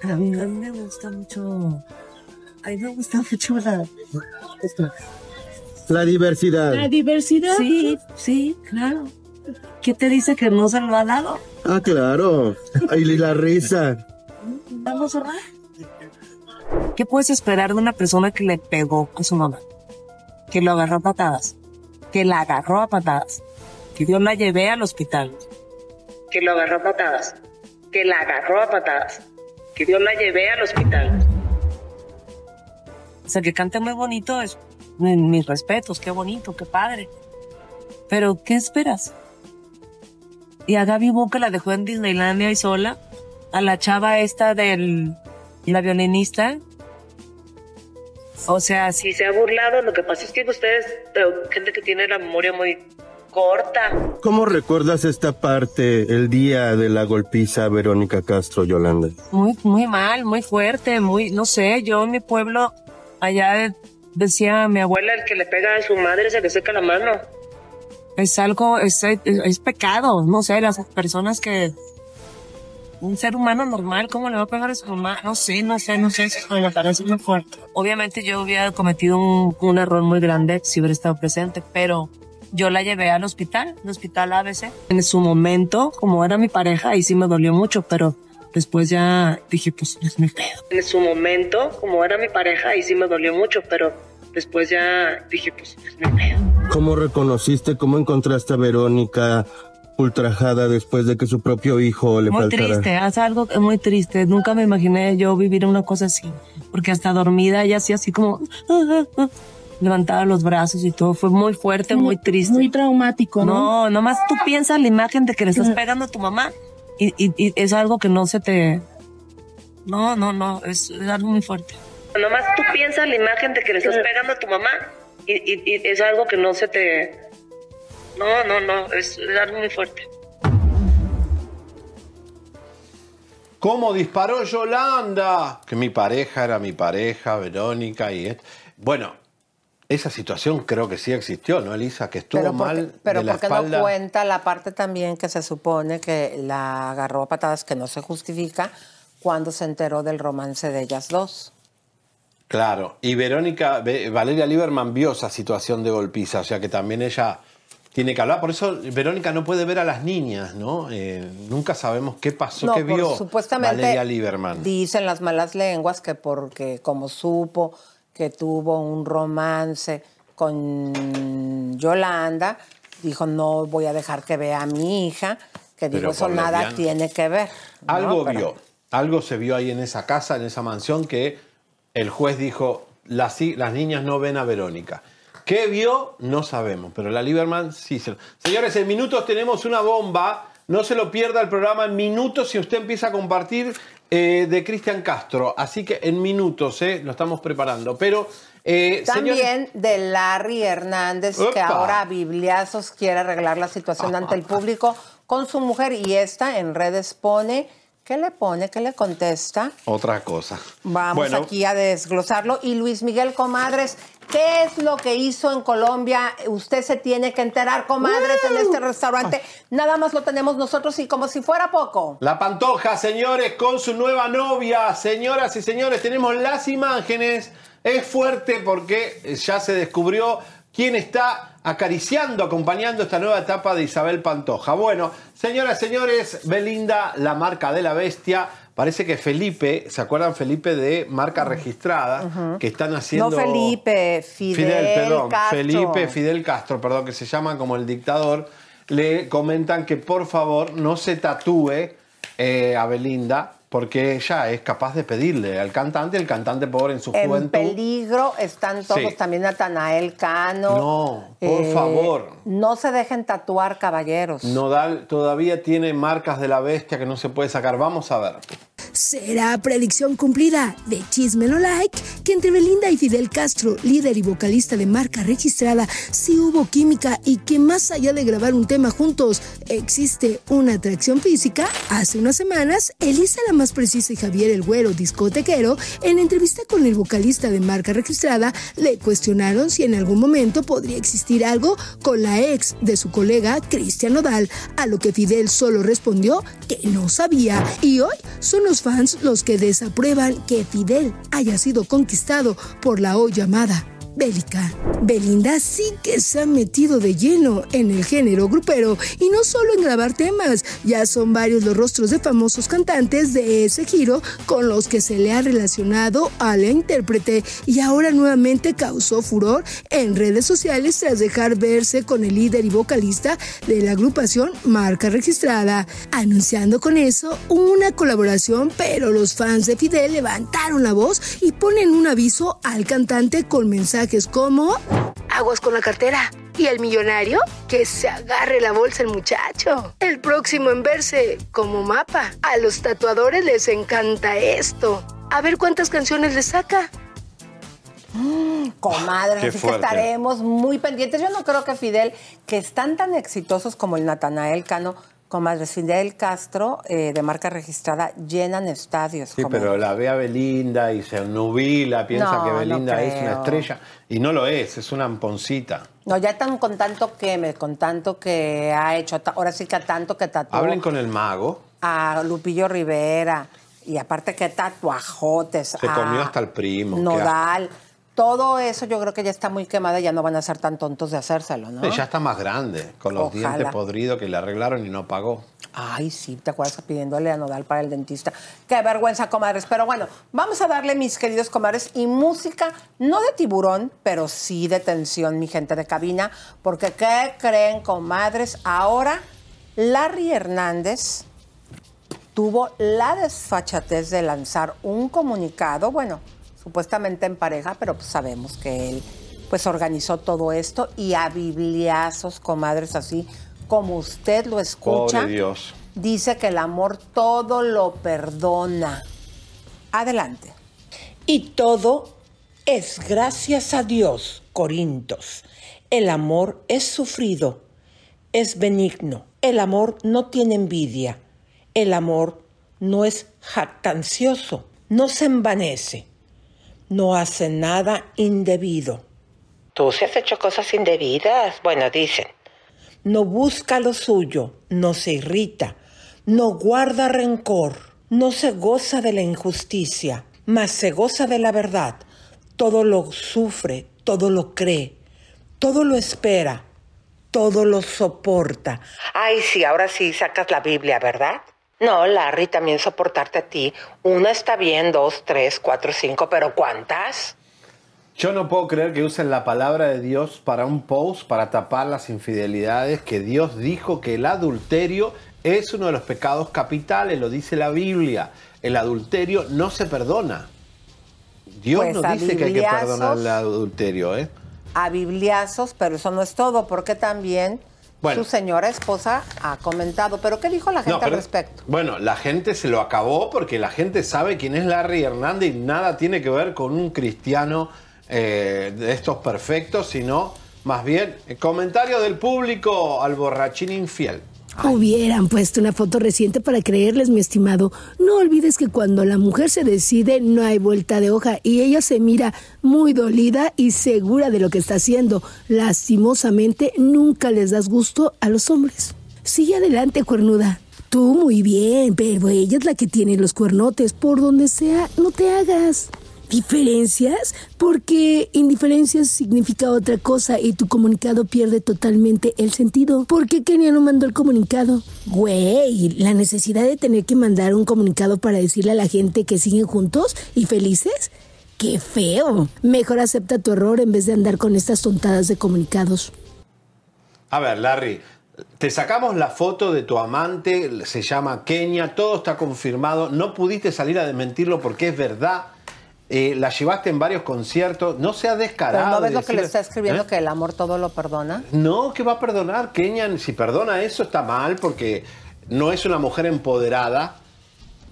A mí, a mí me gusta mucho. A mí me gusta mucho la. La diversidad. La diversidad. Sí, sí, claro. ¿Qué te dice que no se lo ha dado? Ah, claro. Y la risa. Vamos a ver. ¿Qué puedes esperar de una persona que le pegó a su mamá? Que lo agarró a patadas. Que la agarró a patadas. Que yo la llevé al hospital. Que lo agarró a patadas. Que la agarró a patadas. Que yo la llevé al hospital. O sea, que cante muy bonito es en mis respetos, qué bonito, qué padre. Pero, ¿qué esperas? Y a Gaby Boca la dejó en Disneylandia y sola. A la chava esta del... La violinista. O sea, si se ha burlado, lo que pasa es que ustedes, eh, gente que tiene la memoria muy corta. ¿Cómo recuerdas esta parte, el día de la golpiza Verónica Castro, Yolanda? Muy, muy mal, muy fuerte, muy, no sé, yo en mi pueblo, allá decía mi abuela, el que le pega a su madre se le seca la mano. Es algo, es, es, es pecado, no sé, las personas que... Un ser humano normal, ¿cómo le va a pegar a su mamá? No sé, no sé, no sé, eso me parece muy fuerte. Obviamente yo hubiera cometido un, un error muy grande si hubiera estado presente, pero yo la llevé al hospital, al hospital ABC. En su momento, como era mi pareja, ahí sí me dolió mucho, pero después ya dije, pues no es mi pedo. En su momento, como era mi pareja, y sí me dolió mucho, pero después ya dije, pues no es mi pedo. ¿Cómo reconociste, cómo encontraste a Verónica ultrajada después de que su propio hijo le Muy faltara? triste, hace algo muy triste. Nunca me imaginé yo vivir una cosa así, porque hasta dormida ella hacía así como levantaba los brazos y todo. Fue muy fuerte, muy, triste. Muy traumático, ¿no? No, nomás tú piensas la imagen de que le estás pegando a tu mamá y, y- y es algo que no se te... No, no, no, es, es algo muy fuerte. Nomás tú piensas la imagen de que le estás pegando a tu mamá y, y- y es algo que no se te... No, no, no, es, es algo muy fuerte. ¿Cómo disparó Yolanda? Que mi pareja era mi pareja, Verónica y... et- Bueno, esa situación creo que sí existió, ¿no, Elisa? Que estuvo Pero, ¿por qué- mal pero de la ¿por qué espalda. no cuenta la parte también que se supone que la agarró a patadas, que no se justifica, cuando se enteró del romance de ellas dos? Claro, y Verónica, Ve- Valeria Lieberman vio esa situación de golpiza, o sea que también ella tiene que hablar. Por eso Verónica no puede ver a las niñas, ¿no? Eh, nunca sabemos qué pasó, No, qué por- vio supuestamente Valeria Lieberman. Dicen las malas lenguas que porque como supo que tuvo un romance con Yolanda, dijo no voy a dejar que vea a mi hija, que digo Pero eso nada lesbiana. tiene que ver. ¿no? Algo Pero- vio, algo se vio ahí en esa casa, en esa mansión, que el juez dijo, las, las niñas no ven a Verónica. ¿Qué vio? No sabemos, pero la Lieberman sí se lo... Señores, en minutos tenemos una bomba. No se lo pierda el programa en minutos si usted empieza a compartir eh, de Cristian Castro. Así que en minutos, eh, lo estamos preparando. Pero, eh, También de Larry Hernández, que ahora a bibliazos quiere arreglar la situación ante el público con su mujer y esta en redes pone, ¿qué le pone? ¿Qué le contesta? Otra cosa. Vamos Bueno, aquí a desglosarlo. Y Luis Miguel Comadres, ¿qué es lo que hizo en Colombia? Usted se tiene que enterar, comadres, en este restaurante. Nada más lo tenemos nosotros y como si fuera poco. La Pantoja, señores, con su nueva novia. Señoras y señores, tenemos las imágenes. Es fuerte porque ya se descubrió quién está acariciando, acompañando esta nueva etapa de Isabel Pantoja. Bueno, señoras y señores, Belinda, la marca de la bestia. Parece que Felipe, ¿se acuerdan Felipe de marca registrada? Que están haciendo... No Felipe, Fidel, Fidel, perdón, Castro. Felipe Fidel Castro, perdón, que se llama como el dictador, le comentan que por favor no se tatúe eh, a Belinda porque ella es capaz de pedirle al cantante, el cantante pobre en su En juventud. peligro están todos, Sí. también Natanael Cano. No, por Eh, favor. No se dejen tatuar, caballeros. Nodal todavía tiene marcas de la bestia que no se puede sacar. Vamos a ver. Será predicción cumplida de Chisme No Like que entre Belinda y Fidel Castro, líder y vocalista de marca registrada, sí hubo química y que más allá de grabar un tema juntos, existe una atracción física. Hace unas semanas, Elisa la más precisa y Javier el güero discotequero, en entrevista con el vocalista de marca registrada, le cuestionaron si en algún momento podría existir algo con la ex de su colega Cristian Nodal, a lo que Fidel solo respondió que no sabía. Y hoy son los fans los que desaprueban que Fidel haya sido conquistado por la hoy llamada bélica. Belinda sí que se ha metido de lleno en el género grupero y no solo en grabar temas, ya son varios los rostros de famosos cantantes de ese giro con los que se le ha relacionado a la intérprete y ahora nuevamente causó furor en redes sociales tras dejar verse con el líder y vocalista de la agrupación Marca Registrada, anunciando con eso una colaboración, pero los fans de Fidel levantaron la voz y ponen un aviso al cantante con mensajes como Aguas con la cartera. ¿Y el millonario? Que se agarre la bolsa el muchacho. El próximo en verse como mapa. A los tatuadores les encanta esto. A ver cuántas canciones le saca. Comadre, Qué así que fuerte. estaremos muy pendientes. Yo no creo que Fidel, que están tan exitosos como el Natanael Cano, comadres Fidel Castro, eh, de marca registrada, llenan estadios. Sí, pero la ve a Belinda y se nubila, piensa No, que no Belinda es una estrella. Y no lo es, es una amponcita. No, ya están con tanto queme, con tanto que ha hecho, ahora sí que tanto que tatuó Hablen con el mago. a Lupillo Rivera, y aparte que tatuajotes, Se a comió hasta el primo. Nodal. Todo eso yo creo que ya está muy quemada, ya no van a ser tan tontos de hacérselo, ¿no? Ya está más grande, con los Ojalá. dientes podridos que le arreglaron y no pagó. Ay, sí, ¿te acuerdas pidiéndole a Nodal para el dentista? Qué vergüenza, comadres. Pero bueno, vamos a darle, mis queridos comadres, y música, no de tiburón, pero sí de tensión, mi gente de cabina. Porque, ¿qué creen, comadres? Ahora, Larry Hernández tuvo la desfachatez de lanzar un comunicado, bueno, supuestamente en pareja, pero pues sabemos que él pues organizó todo esto y a bibliazos, comadres, así como usted lo escucha. Pobre Dios. Dice que el amor todo lo perdona. Adelante. Y todo es gracias a Dios, Corintos. El amor es sufrido, es benigno. El amor no tiene envidia. El amor no es jactancioso, no se envanece, no hace nada indebido. ¿Tú se has hecho cosas indebidas? Bueno, dicen. No busca lo suyo, no se irrita, no guarda rencor, no se goza de la injusticia, mas se goza de la verdad. Todo lo sufre, todo lo cree, todo lo espera, todo lo soporta. Ay, sí, ahora sí sacas la Biblia, ¿verdad? No, Larry, también soportarte a ti. Una está bien, dos, tres, cuatro, cinco, pero ¿cuántas? Yo no puedo creer que usen la palabra de Dios para un post para tapar las infidelidades, que Dios dijo que el adulterio es uno de los pecados capitales, lo dice la Biblia. El adulterio no se perdona. Dios Pues no a dice que hay que perdonar el adulterio, ¿eh? A bibliazos, pero eso no es todo, porque también Bueno. su señora esposa ha comentado. ¿Pero qué dijo la gente No, pero- al respecto? Bueno, la gente se lo acabó porque la gente sabe quién es Larry Hernández y nada tiene que ver con un cristiano eh, de estos perfectos, sino más bien eh, comentario del público al borrachín infiel. Hubieran puesto una foto reciente para creerles, mi estimado. No olvides que cuando la mujer se decide no hay vuelta de hoja y ella se mira muy dolida y segura de lo que está haciendo. Lastimosamente, nunca les das gusto a los hombres. Sigue adelante, cuernuda. Tú muy bien, pero ella es la que tiene los cuernotes. Por donde sea, no te hagas. ¿Diferencias? Porque indiferencias significa otra cosa y tu comunicado pierde totalmente el sentido. ¿Por qué Kenia no mandó el comunicado? Güey, la necesidad de tener que mandar un comunicado para decirle a la gente que siguen juntos y felices. ¡Qué feo! Mejor acepta tu error en vez de andar con estas tontadas de comunicados. A ver, Larry, te sacamos la foto de tu amante, se llama Kenia, todo está confirmado, no pudiste salir a desmentirlo porque es verdad. Eh, la llevaste en varios conciertos, no seas descarado. ¿Pero no ves de lo que le está escribiendo, ¿Eh? que el amor todo lo perdona? No, que va a perdonar. Kenia, si perdona eso está mal porque no es una mujer empoderada.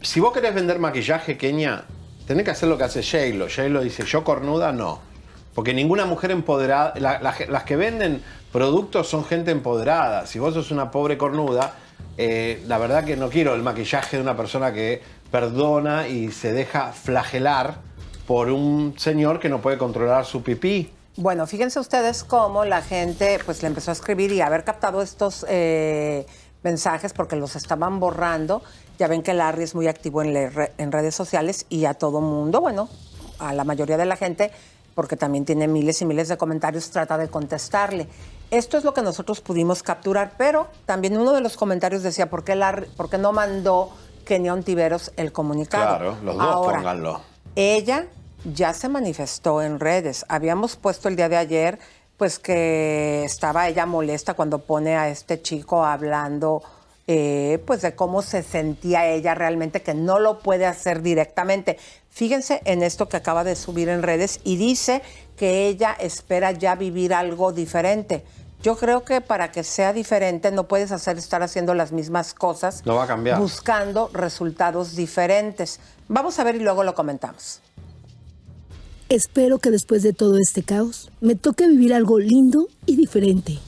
Si vos querés vender maquillaje, Kenia, tenés que hacer lo que hace J-Lo. J-Lo dice, yo cornuda, no. Porque ninguna mujer empoderada, la- la- las que venden productos son gente empoderada. Si vos sos una pobre cornuda, eh, la verdad que no quiero el maquillaje de una persona que perdona y se deja flagelar por un señor que no puede controlar su pipí. Bueno, fíjense ustedes cómo la gente pues le empezó a escribir y haber captado estos eh, mensajes porque los estaban borrando. Ya ven que Larry es muy activo en, le- re- en redes sociales y a todo mundo, bueno, a la mayoría de la gente, porque también tiene miles y miles de comentarios, trata de contestarle. Esto es lo que nosotros pudimos capturar, pero también uno de los comentarios decía, ¿por qué, Larry- por qué no mandó Kenia Ontiveros el comunicado? Claro, los dos Ahora, pónganlo. ella ya se manifestó en redes. Habíamos puesto el día de ayer, pues que estaba ella molesta cuando pone a este chico hablando, eh, pues de cómo se sentía ella realmente, que no lo puede hacer directamente. Fíjense en esto que acaba de subir en redes y dice que ella espera ya vivir algo diferente. Yo creo que para que sea diferente no puedes hacer estar haciendo las mismas cosas No va a cambiar. buscando resultados diferentes. Vamos a ver y luego lo comentamos. Espero que después de todo este caos me toque vivir algo lindo y diferente.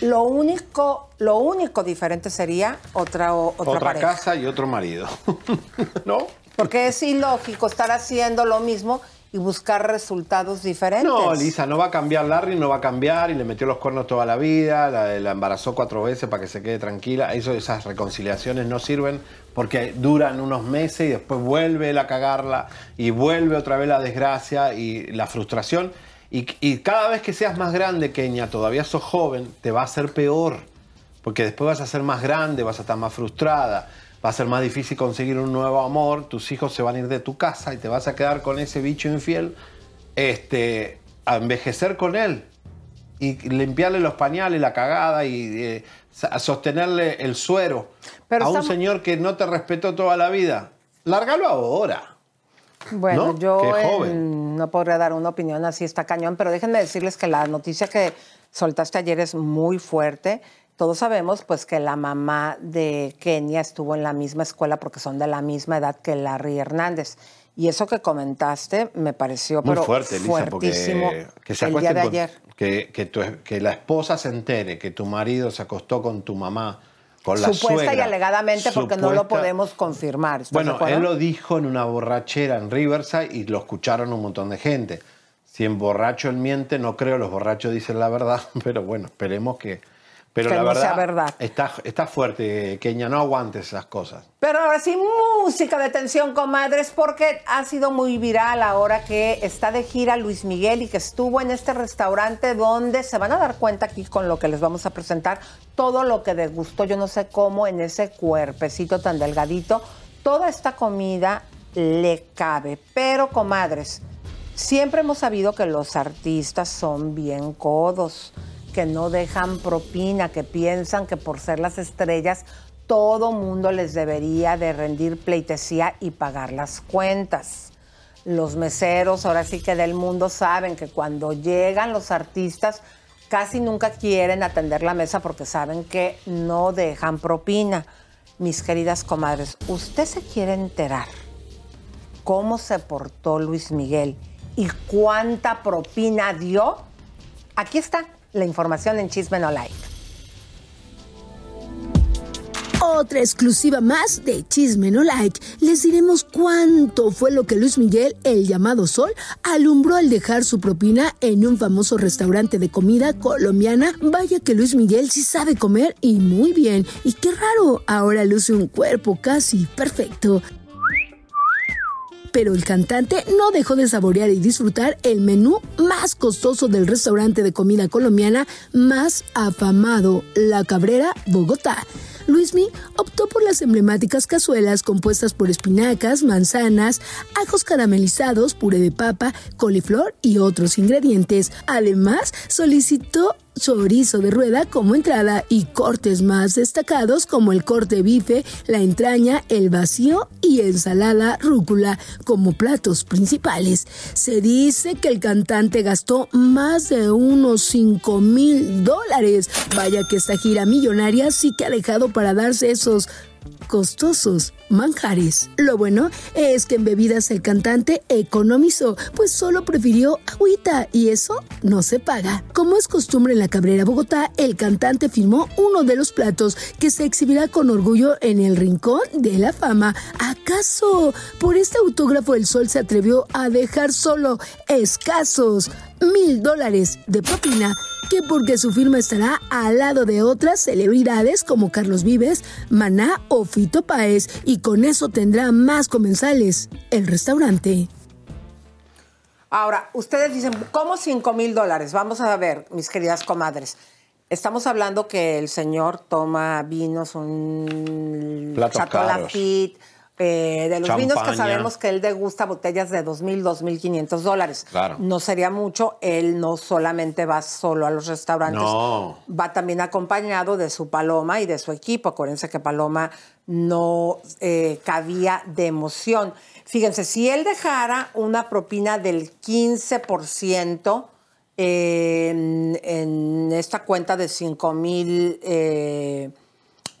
Lo único, lo único diferente sería otra, o- otra, Otra, pareja. casa y otro marido. ¿No? Porque es ilógico estar haciendo lo mismo y buscar resultados diferentes. No, Lisa, no va a cambiar. Larry no va a cambiar y le metió los cuernos toda la vida, la, embarazó cuatro veces para que se quede tranquila. Eso, esas reconciliaciones no sirven porque duran unos meses y después vuelve a cagarla y vuelve otra vez la desgracia y la frustración. Y, y cada vez que seas más grande, Kenia, todavía sos joven, te va a hacer peor. porque después vas a ser más grande, vas a estar más frustrada, va a ser más difícil conseguir un nuevo amor, tus hijos se van a ir de tu casa y te vas a quedar con ese bicho infiel, este, a envejecer con él y limpiarle los pañales, la cagada y eh, sostenerle el suero Pero a un estamos- señor que no te respetó toda la vida. Lárgalo ahora. Bueno, ¿No? yo no podría dar una opinión así, está cañón, pero déjenme decirles que la noticia que soltaste ayer es muy fuerte. Todos sabemos pues que la mamá de Kenia estuvo en la misma escuela porque son de la misma edad que Larry Hernández. Y eso que comentaste me pareció Muy pero fuerte, Elisa, fuertísimo porque que se el día de con- ayer. que, que, tu- que la esposa se entere que tu marido se acostó con tu mamá, con la Supuesta y suegra. alegadamente porque no lo podemos confirmar. ¿estás de Bueno, él lo dijo en una borrachera en Riverside y lo escucharon un montón de gente. Si en borracho él miente, no creo, los borrachos dicen la verdad, pero bueno, esperemos que... Pero Que la no verdad, sea verdad. Está, está fuerte, Kenia, no aguantes esas cosas. Pero ahora sí, música de tensión, comadres, porque ha sido muy viral ahora que está de gira Luis Miguel y que estuvo en este restaurante donde se van a dar cuenta aquí con lo que les vamos a presentar, todo lo que degustó, yo no sé cómo en ese cuerpecito tan delgadito, toda esta comida le cabe. Pero, comadres, siempre hemos sabido que los artistas son bien codos que no dejan propina, que piensan que por ser las estrellas todo mundo les debería de rendir pleitesía y pagar las cuentas. Los meseros, ahora sí que del mundo, saben que cuando llegan los artistas casi nunca quieren atender la mesa porque saben que no dejan propina. Mis queridas comadres, ¿usted se quiere enterar cómo se portó Luis Miguel y cuánta propina dio? Aquí está la información en Chisme No Like. Otra exclusiva más de Chisme No Like. Les diremos cuánto fue lo que Luis Miguel, el llamado Sol, alumbró al dejar su propina en un famoso restaurante de comida colombiana. Vaya que Luis Miguel sí sabe comer y muy bien. Y qué raro, ahora luce un cuerpo casi perfecto. Pero el cantante no dejó de saborear y disfrutar el menú más costoso del restaurante de comida colombiana más afamado, La Cabrera, Bogotá. Luismi optó por las emblemáticas cazuelas compuestas por espinacas, manzanas, ajos caramelizados, puré de papa, coliflor y otros ingredientes. Además, solicitó chorizo de rueda como entrada y cortes más destacados como el corte bife, la entraña, el vacío y ensalada rúcula como platos principales. Se dice que el cantante gastó más de unos 5 mil dólares. Vaya que esta gira millonaria sí que ha dejado para darse esos costosos manjares. Lo bueno es que en bebidas el cantante economizó, pues solo prefirió agüita y eso no se paga. Como es costumbre en la Cabrera Bogotá, el cantante firmó uno de los platos que se exhibirá con orgullo en el Rincón de la Fama. ¿Acaso por este autógrafo el sol se atrevió a dejar solo escasos mil dólares de propina? que porque su firma estará al lado de otras celebridades como Carlos Vives, Maná o Fito Páez y con eso tendrá más comensales el restaurante. Ahora, ustedes dicen, ¿cómo 5 mil dólares? Vamos a ver, mis queridas comadres. Estamos hablando que el señor toma vinos, un Platos Chateau eh, de los vinos que sabemos que él degusta botellas de 2.000, 2.500 dólares. Claro. No sería mucho, él no solamente va solo a los restaurantes, No. va también acompañado de su Paloma y de su equipo. Acuérdense que Paloma no eh, cabía de emoción. Fíjense, si él dejara una propina del 15% en, en esta cuenta de 5 mil eh,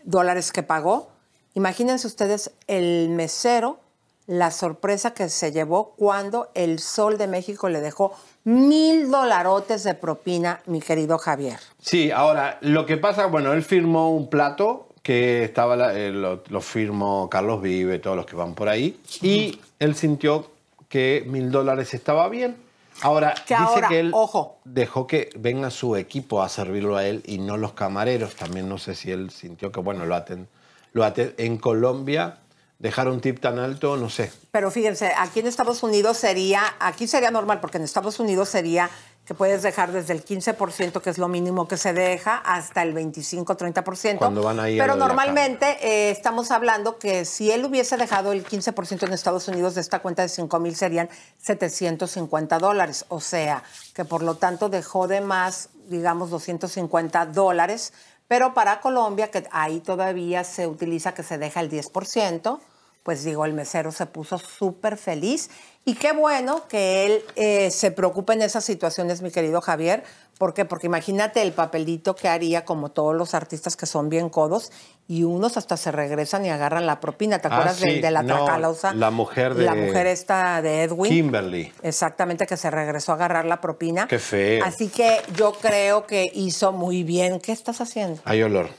dólares que pagó, imagínense ustedes el mesero, la sorpresa que se llevó cuando el Sol de México le dejó mil dolarotes de propina, mi querido Javier. Sí, ahora, lo que pasa, bueno, él firmó un plato que estaba, la- eh, lo, lo firmó Carlos Vive, todos los que van por ahí, y él sintió que mil dólares estaba bien. Ahora, Que dice ahora, que él ojo. dejó que venga su equipo a servirlo a él y no los camareros. También no sé si él sintió que, bueno, lo aten, lo en Colombia dejar un tip tan alto, no sé. Pero fíjense, aquí en Estados Unidos sería, aquí sería normal, porque en Estados Unidos sería que puedes dejar desde el 15%, que es lo mínimo que se deja, hasta el 25-30%. Cuando van ahí Pero normalmente eh, estamos hablando que si él hubiese dejado el 15% en Estados Unidos de esta cuenta de 5 mil serían 750 dólares. O sea, que por lo tanto dejó de más, digamos, 250 dólares. Pero para Colombia, que ahí todavía se utiliza que se deja el 10%, pues digo, el mesero se puso súper feliz. Y qué bueno que él eh, se preocupe en esas situaciones, mi querido Javier. ¿Por qué? Porque imagínate el papelito que haría como todos los artistas que son bien codos y unos hasta se regresan y agarran la propina. ¿Te Ah, acuerdas de- la no, tracalosa? la mujer de- La mujer esta de Edwin. Kimberly. Exactamente, que se regresó a agarrar la propina. Qué feo. Así que yo creo que hizo muy bien. ¿Qué estás haciendo? Hay olor.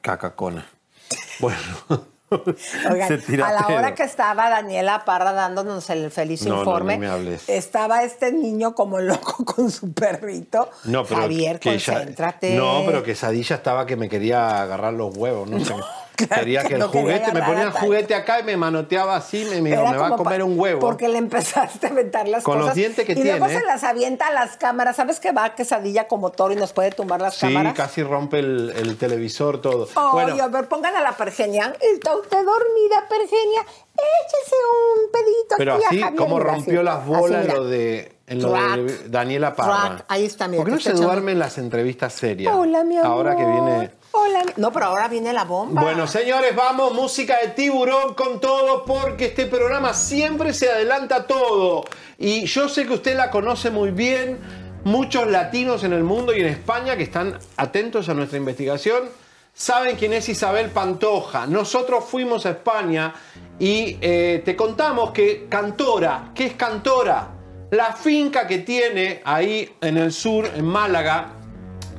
Cacacona. Bueno. Oigan, a la hora que estaba Daniela Parra dándonos el feliz No, no, informe, me estaba este niño como loco con su perrito. No, pero Javier, que concéntrate. no, pero quesadilla estaba que me quería agarrar los huevos, no sé. Quería que que el no juguete, me ponía a el juguete acá y me manoteaba así, me, me, me va a comer un huevo. Porque le empezaste a aventar las Con los cosas. dientes que y luego tiene, se ¿eh? las avienta a las cámaras. ¿Sabes que va quesadilla como toro y nos puede tumbar las Sí, cámaras? casi rompe el, el televisor, todo. Ay, bueno, a ver, pongan a la Pergenia. Está usted dormida, Pergenia. Échese un pedito pero aquí a así, Javier, como rompió así. las bolas Así, lo de, en lo de. Daniela Parra. Ahí está, mira, ¿Por qué no se está echando- duerme en las entrevistas serias? Hola, mi amor. Ahora que viene... Hola. No, pero ahora viene la bomba. Bueno, señores, vamos, música de tiburón con todo, porque este programa siempre se adelanta todo. Y yo sé que usted la conoce muy bien, muchos latinos en el mundo y en España que están atentos a nuestra investigación, saben quién es Isabel Pantoja. Nosotros fuimos a España y eh, te contamos que Cantora, ¿qué es Cantora? La finca que tiene ahí en el sur, en Málaga,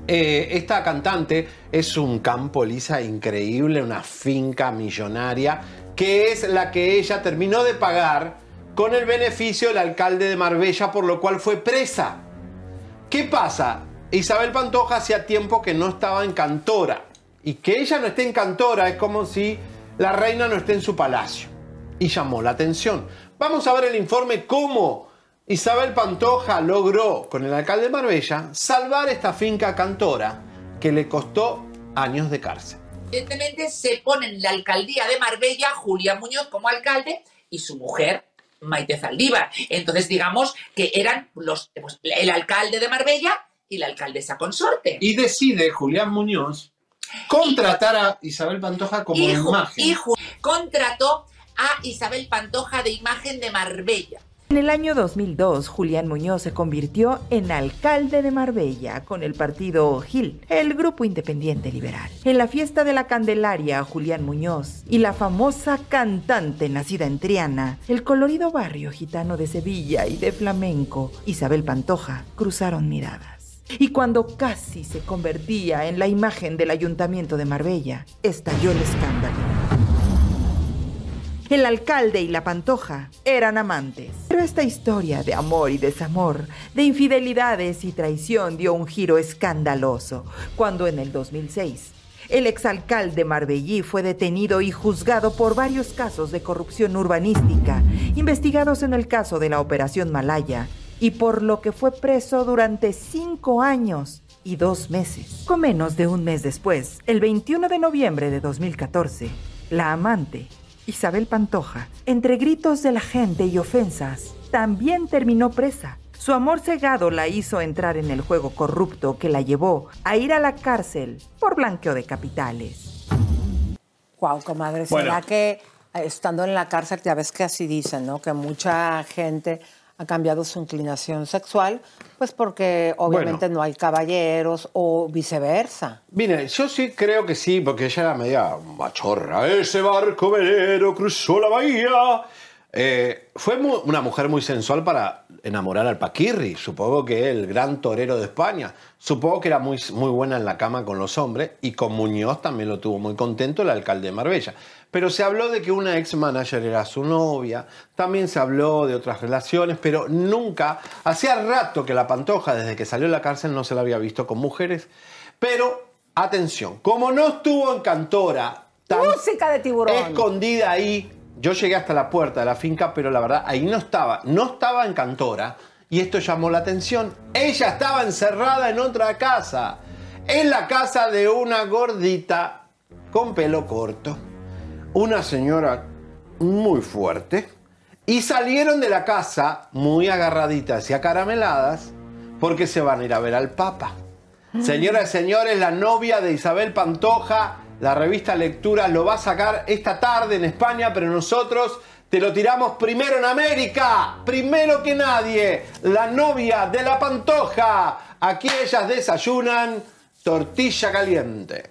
eh, esta cantante es un campo lisa increíble, una finca millonaria, que es la que ella terminó de pagar con el beneficio del alcalde de Marbella, por lo cual fue presa. ¿Qué pasa? Isabel Pantoja hacía tiempo que no estaba en Cantora. Y que ella no esté en Cantora es como si la reina no esté en su palacio. Y llamó la atención. Vamos a ver el informe cómo Isabel Pantoja logró, con el alcalde de Marbella, salvar esta finca Cantora que le costó años de cárcel. Evidentemente se pone en la alcaldía de Marbella Julia Muñoz como alcalde y su mujer Maite Zaldívar. Entonces digamos que eran los, pues, el alcalde de Marbella y la alcaldesa consorte. Y decide Julián Muñoz contratar a Isabel Pantoja como imagen. y Ju- contrató a Isabel Pantoja de imagen de Marbella. En el año 2002, Julián Muñoz se convirtió en alcalde de Marbella con el partido GIL, el grupo independiente liberal. En la fiesta de la Candelaria, Julián Muñoz y la famosa cantante nacida en Triana, el colorido barrio gitano de Sevilla y de flamenco, Isabel Pantoja, cruzaron miradas. Y cuando casi se convertía en la imagen del ayuntamiento de Marbella, estalló el escándalo. El alcalde y la pantoja eran amantes. Pero esta historia de amor y desamor, de infidelidades y traición dio un giro escandaloso cuando en el 2006 el exalcalde Marbellí fue detenido y juzgado por varios casos de corrupción urbanística, investigados en el caso de la Operación Malaya, y por lo que fue preso durante cinco años y dos meses. Con menos de un mes después, el 21 de noviembre de 2014, la amante, Isabel Pantoja, entre gritos de la gente y ofensas, también terminó presa. Su amor cegado la hizo entrar en el juego corrupto que la llevó a ir a la cárcel por blanqueo de capitales. Guau, comadre, ¿será Bueno. que eh, estando en la cárcel, ya ves que así dicen, ¿no? Que mucha gente ha cambiado su inclinación sexual, pues porque obviamente no hay caballeros o viceversa. Mire, yo sí creo que sí, porque ella era media machorra. Ese barco velero cruzó la bahía. Eh, fue mu- una mujer muy sensual para enamorar al Paquirri, supongo que el gran torero de España. Supongo que era muy, muy buena en la cama con los hombres y con Muñoz también lo tuvo muy contento el alcalde de Marbella. Pero se habló de que una ex manager era su novia, también se habló de otras relaciones, pero nunca, hacía rato que la Pantoja desde que salió de la cárcel no se la había visto con mujeres. Pero atención, como no estuvo en Cantora, Música de tiburón. escondida ahí. Yo llegué hasta la puerta de la finca, pero la verdad ahí no estaba. No estaba en Cantora. Y esto llamó la atención. Ella estaba encerrada en otra casa. En la casa de una gordita con pelo corto. Una señora muy fuerte. Y salieron de la casa muy agarraditas y acarameladas porque se van a ir a ver al Papa. Señoras y señores, la novia de Isabel Pantoja, la revista Lectura lo va a sacar esta tarde en España, pero nosotros te lo tiramos primero en América, primero que nadie. La novia de la Pantoja. Aquí ellas desayunan tortilla caliente.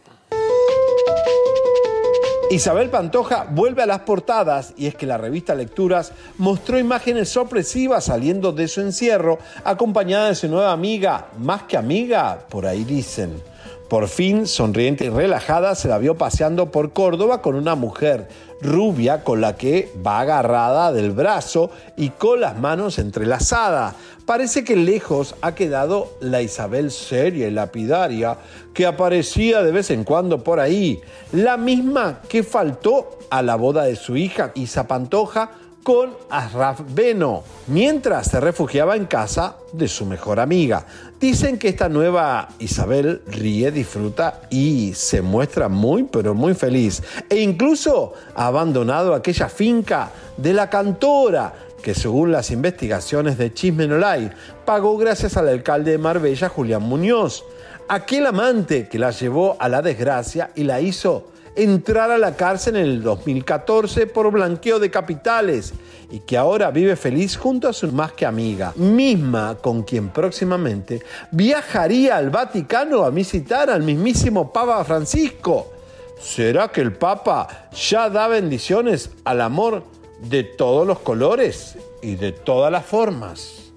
Isabel Pantoja vuelve a las portadas y es que la revista Lecturas mostró imágenes sorpresivas saliendo de su encierro, acompañada de su nueva amiga, más que amiga, por ahí dicen. Por fin, sonriente y relajada, se la vio paseando por Córdoba con una mujer rubia con la que va agarrada del brazo y con las manos entrelazadas. Parece que lejos ha quedado la Isabel seria y lapidaria que aparecía de vez en cuando por ahí, la misma que faltó a la boda de su hija Isa Pantoja con Asraf Beno, mientras se refugiaba en casa de su mejor amiga. Dicen que esta nueva Isabel ríe, disfruta y se muestra muy pero muy feliz. E incluso ha abandonado aquella finca de la cantora que según las investigaciones de Chismenolay pagó gracias al alcalde de Marbella, Julián Muñoz. Aquel amante que la llevó a la desgracia y la hizo entrar a la cárcel en el 2014 por blanqueo de capitales y que ahora vive feliz junto a su más que amiga, misma con quien próximamente viajaría al Vaticano a visitar al mismísimo Papa Francisco. ¿Será que el Papa ya da bendiciones al amor de todos los colores y de todas las formas,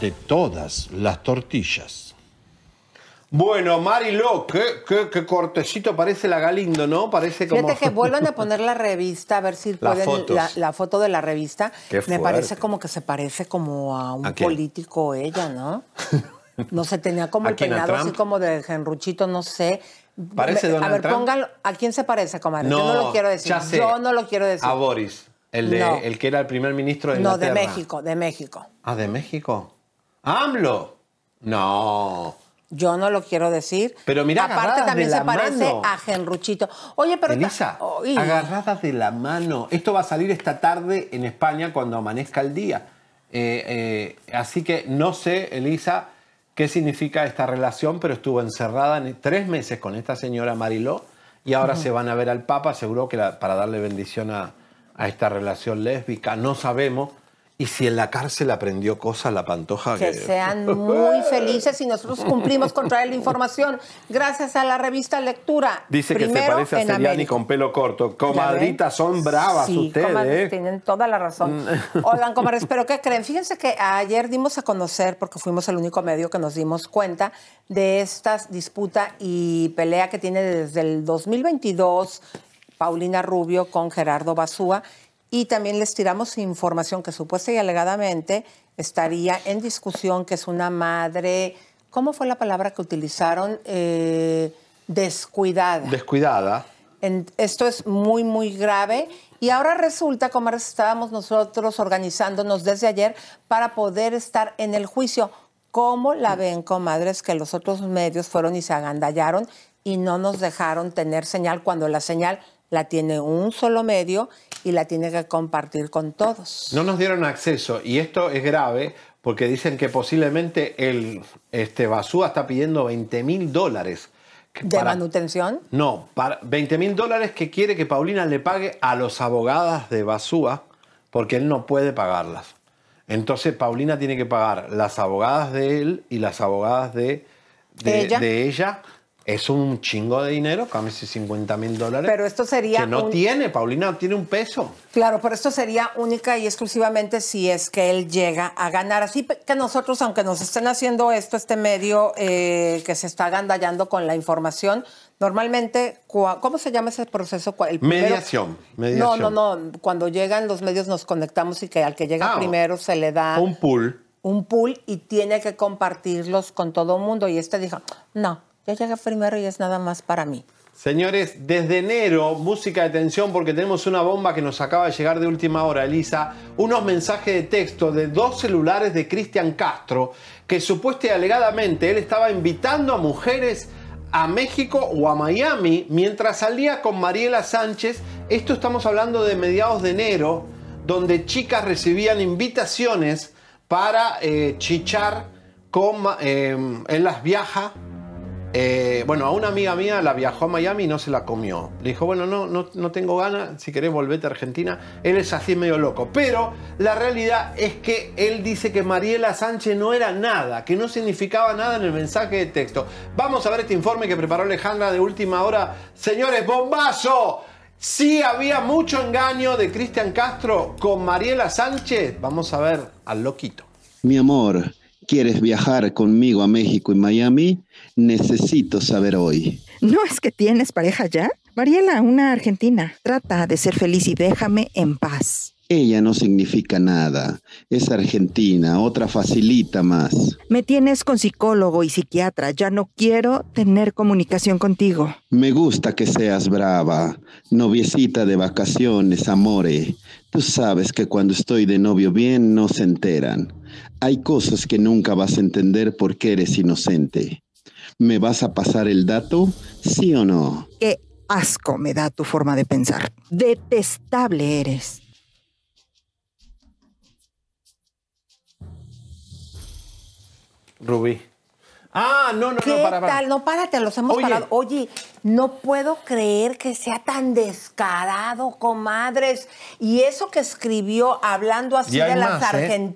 de todas las tortillas? Bueno, Mariló, qué, qué, qué cortecito parece la Galindo, ¿no? Parece como... Fíjate que vuelvan a poner la revista, a ver si Las pueden, fotos. la, la foto de la revista. Qué Me parece como que se parece como a un político ella, ¿no? No sé, tenía como ¿A el peinado así como de Genruchito, no sé. ¿Parece Donald A ver, Trump? póngalo. ¿A quién se parece, comadre? Yo no lo quiero decir. ya sé. Yo no lo quiero decir. A Boris, el, de, No. el que era el primer ministro de no, de Inglaterra. México, de México. Ah, ¿de México? ¿AMLO? No. Yo no lo quiero decir. Pero mira, Aparte también de se parece mano. a Genruchito. Oye, pero... Elisa, agarradas de la mano. Esto va a salir esta tarde en España cuando amanezca el día. Eh, eh, así que no sé, Elisa, qué significa esta relación, pero estuvo encerrada en tres meses con esta señora Mariló y ahora se van a ver al Papa, seguro que la- para darle bendición a, a esta relación lésbica. No sabemos. Y si en la cárcel aprendió cosas la pantoja Que sean muy felices y nosotros cumplimos con traer la información gracias a la revista Lectura. Dice que se parece a Seriani con pelo corto. ¿Ya Comadritas, son bravas sí, ustedes. comadres, ¿eh? tienen toda la razón. Oigan, comadres, pero ¿qué creen? Fíjense que ayer dimos a conocer, porque fuimos el único medio que nos dimos cuenta de esta disputa y pelea que tiene desde el 2022 Paulina Rubio con Gerardo Basúa. Y también les tiramos información que supuesta y alegadamente estaría en discusión, que es una madre, ¿cómo fue la palabra que utilizaron? Eh, descuidada. Descuidada. En- esto es muy, muy grave. Y ahora resulta, como estábamos nosotros organizándonos desde ayer para poder estar en el juicio. ¿Cómo la ven, comadres, que los otros medios fueron y se agandallaron y no nos dejaron tener señal cuando la señal la tiene un solo medio y la tiene que compartir con todos? No nos dieron acceso y esto es grave porque dicen que posiblemente el este Basúa está pidiendo 20 mil dólares. ¿De para- manutención? No, para 20 mil dólares que quiere que Paulina le pague a los abogadas de Basúa porque él no puede pagarlas. Entonces Paulina tiene que pagar las abogadas de él y las abogadas de, de, ¿Ella? de ella. Es un chingo de dinero, casi 50 mil dólares. Pero esto sería Que no un- tiene, Paulina tiene un peso. Claro, pero esto sería única y exclusivamente si es que él llega a ganar. Así que nosotros, aunque nos estén haciendo esto, este medio eh, que se está agandallando con la información, normalmente, ¿cómo se llama ese proceso? El primero- Mediación, mediación. No, no, no. Cuando llegan los medios nos conectamos y que al que llega Ah, primero se le da Un pool. un pool y tiene que compartirlos con todo el mundo. Y este dijo, no, yo llegué primero y es nada más para mí. Señores, desde enero, música de tensión porque tenemos una bomba que nos acaba de llegar de última hora, Elisa. Unos mensajes de texto de dos celulares de Cristian Castro que supuestamente alegadamente él estaba invitando a mujeres a México o a Miami mientras salía con Mariela Sánchez. Esto estamos hablando de mediados de enero, donde chicas recibían invitaciones para eh, chichar eh, él las viaja. Eh, bueno, a una amiga mía la viajó a Miami y no se la comió. Le dijo, bueno, no, no, no tengo ganas, si querés volvete a Argentina. Él es así medio loco. Pero la realidad es que él dice que Mariela Sánchez no era nada, que no significaba nada en el mensaje de texto. Vamos a ver este informe que preparó Alejandra de última hora. Señores, bombazo. Sí había mucho engaño de Cristian Castro con Mariela Sánchez. Vamos a ver al loquito. Mi amor, ¿quieres viajar conmigo a México y Miami? Necesito saber hoy. ¿No es que tienes pareja ya? Mariela, una argentina. Trata de ser feliz y déjame en paz. Ella no significa nada. Es argentina, otra facilita más. Me tienes con psicólogo y psiquiatra. Ya no quiero tener comunicación contigo. Me gusta que seas brava, noviecita de vacaciones, amore. Tú sabes que cuando estoy de novio bien no se enteran. Hay cosas que nunca vas a entender porque eres inocente. ¿Me vas a pasar el dato? ¿Sí o no? Qué asco me da tu forma de pensar. Detestable eres. Rubí. Ah, no, no, ¿Qué no, para, para. tal? No, párate, los hemos Oye. parado. Oye, no puedo creer que sea tan descarado, comadres. Y eso que escribió hablando así de las más, ¿eh?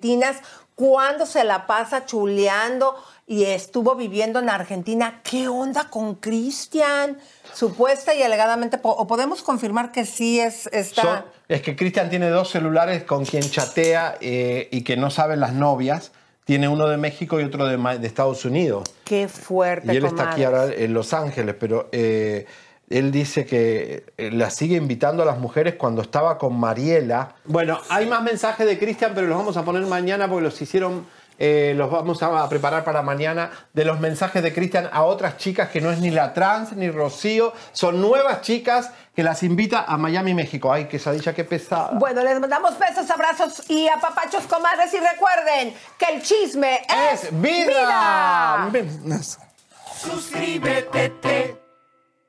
Cuando se la pasa chuleando y estuvo viviendo en Argentina, ¿qué onda con Cristian? Supuesta y alegadamente, o podemos confirmar que sí es esta... Son- es que Cristian tiene dos celulares con quien chatea eh, y que no saben las novias. Tiene uno de México y otro de, Estados Unidos. Qué fuerte, Y él está aquí ahora en Los Ángeles, pero eh, él dice que eh, la sigue invitando a las mujeres cuando estaba con Mariela. Bueno, hay más mensajes de Cristian, pero los vamos a poner mañana porque los hicieron, eh, los vamos a preparar para mañana, de los mensajes de Cristian a otras chicas que no es ni la trans ni Rocío, son nuevas chicas que las invita a Miami, México. Ay, quesadilla, qué pesada. Bueno, les mandamos besos, abrazos y apapachos, comadres. Y recuerden que el chisme es, vida. Suscríbete,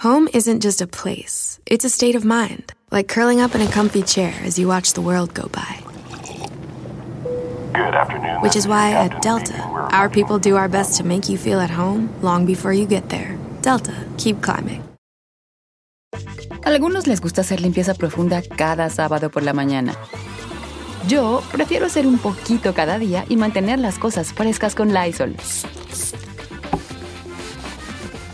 Home isn't just a place, it's a state of mind, like curling up in a comfy chair as you watch the world go by. Good afternoon. Which is why at Delta, our people do our best to make you feel at home long before you get there. Delta, keep climbing. Algunos les gusta hacer limpieza profunda cada sábado por la mañana. Yo prefiero hacer un poquito cada día y mantener las cosas frescas con Lysol.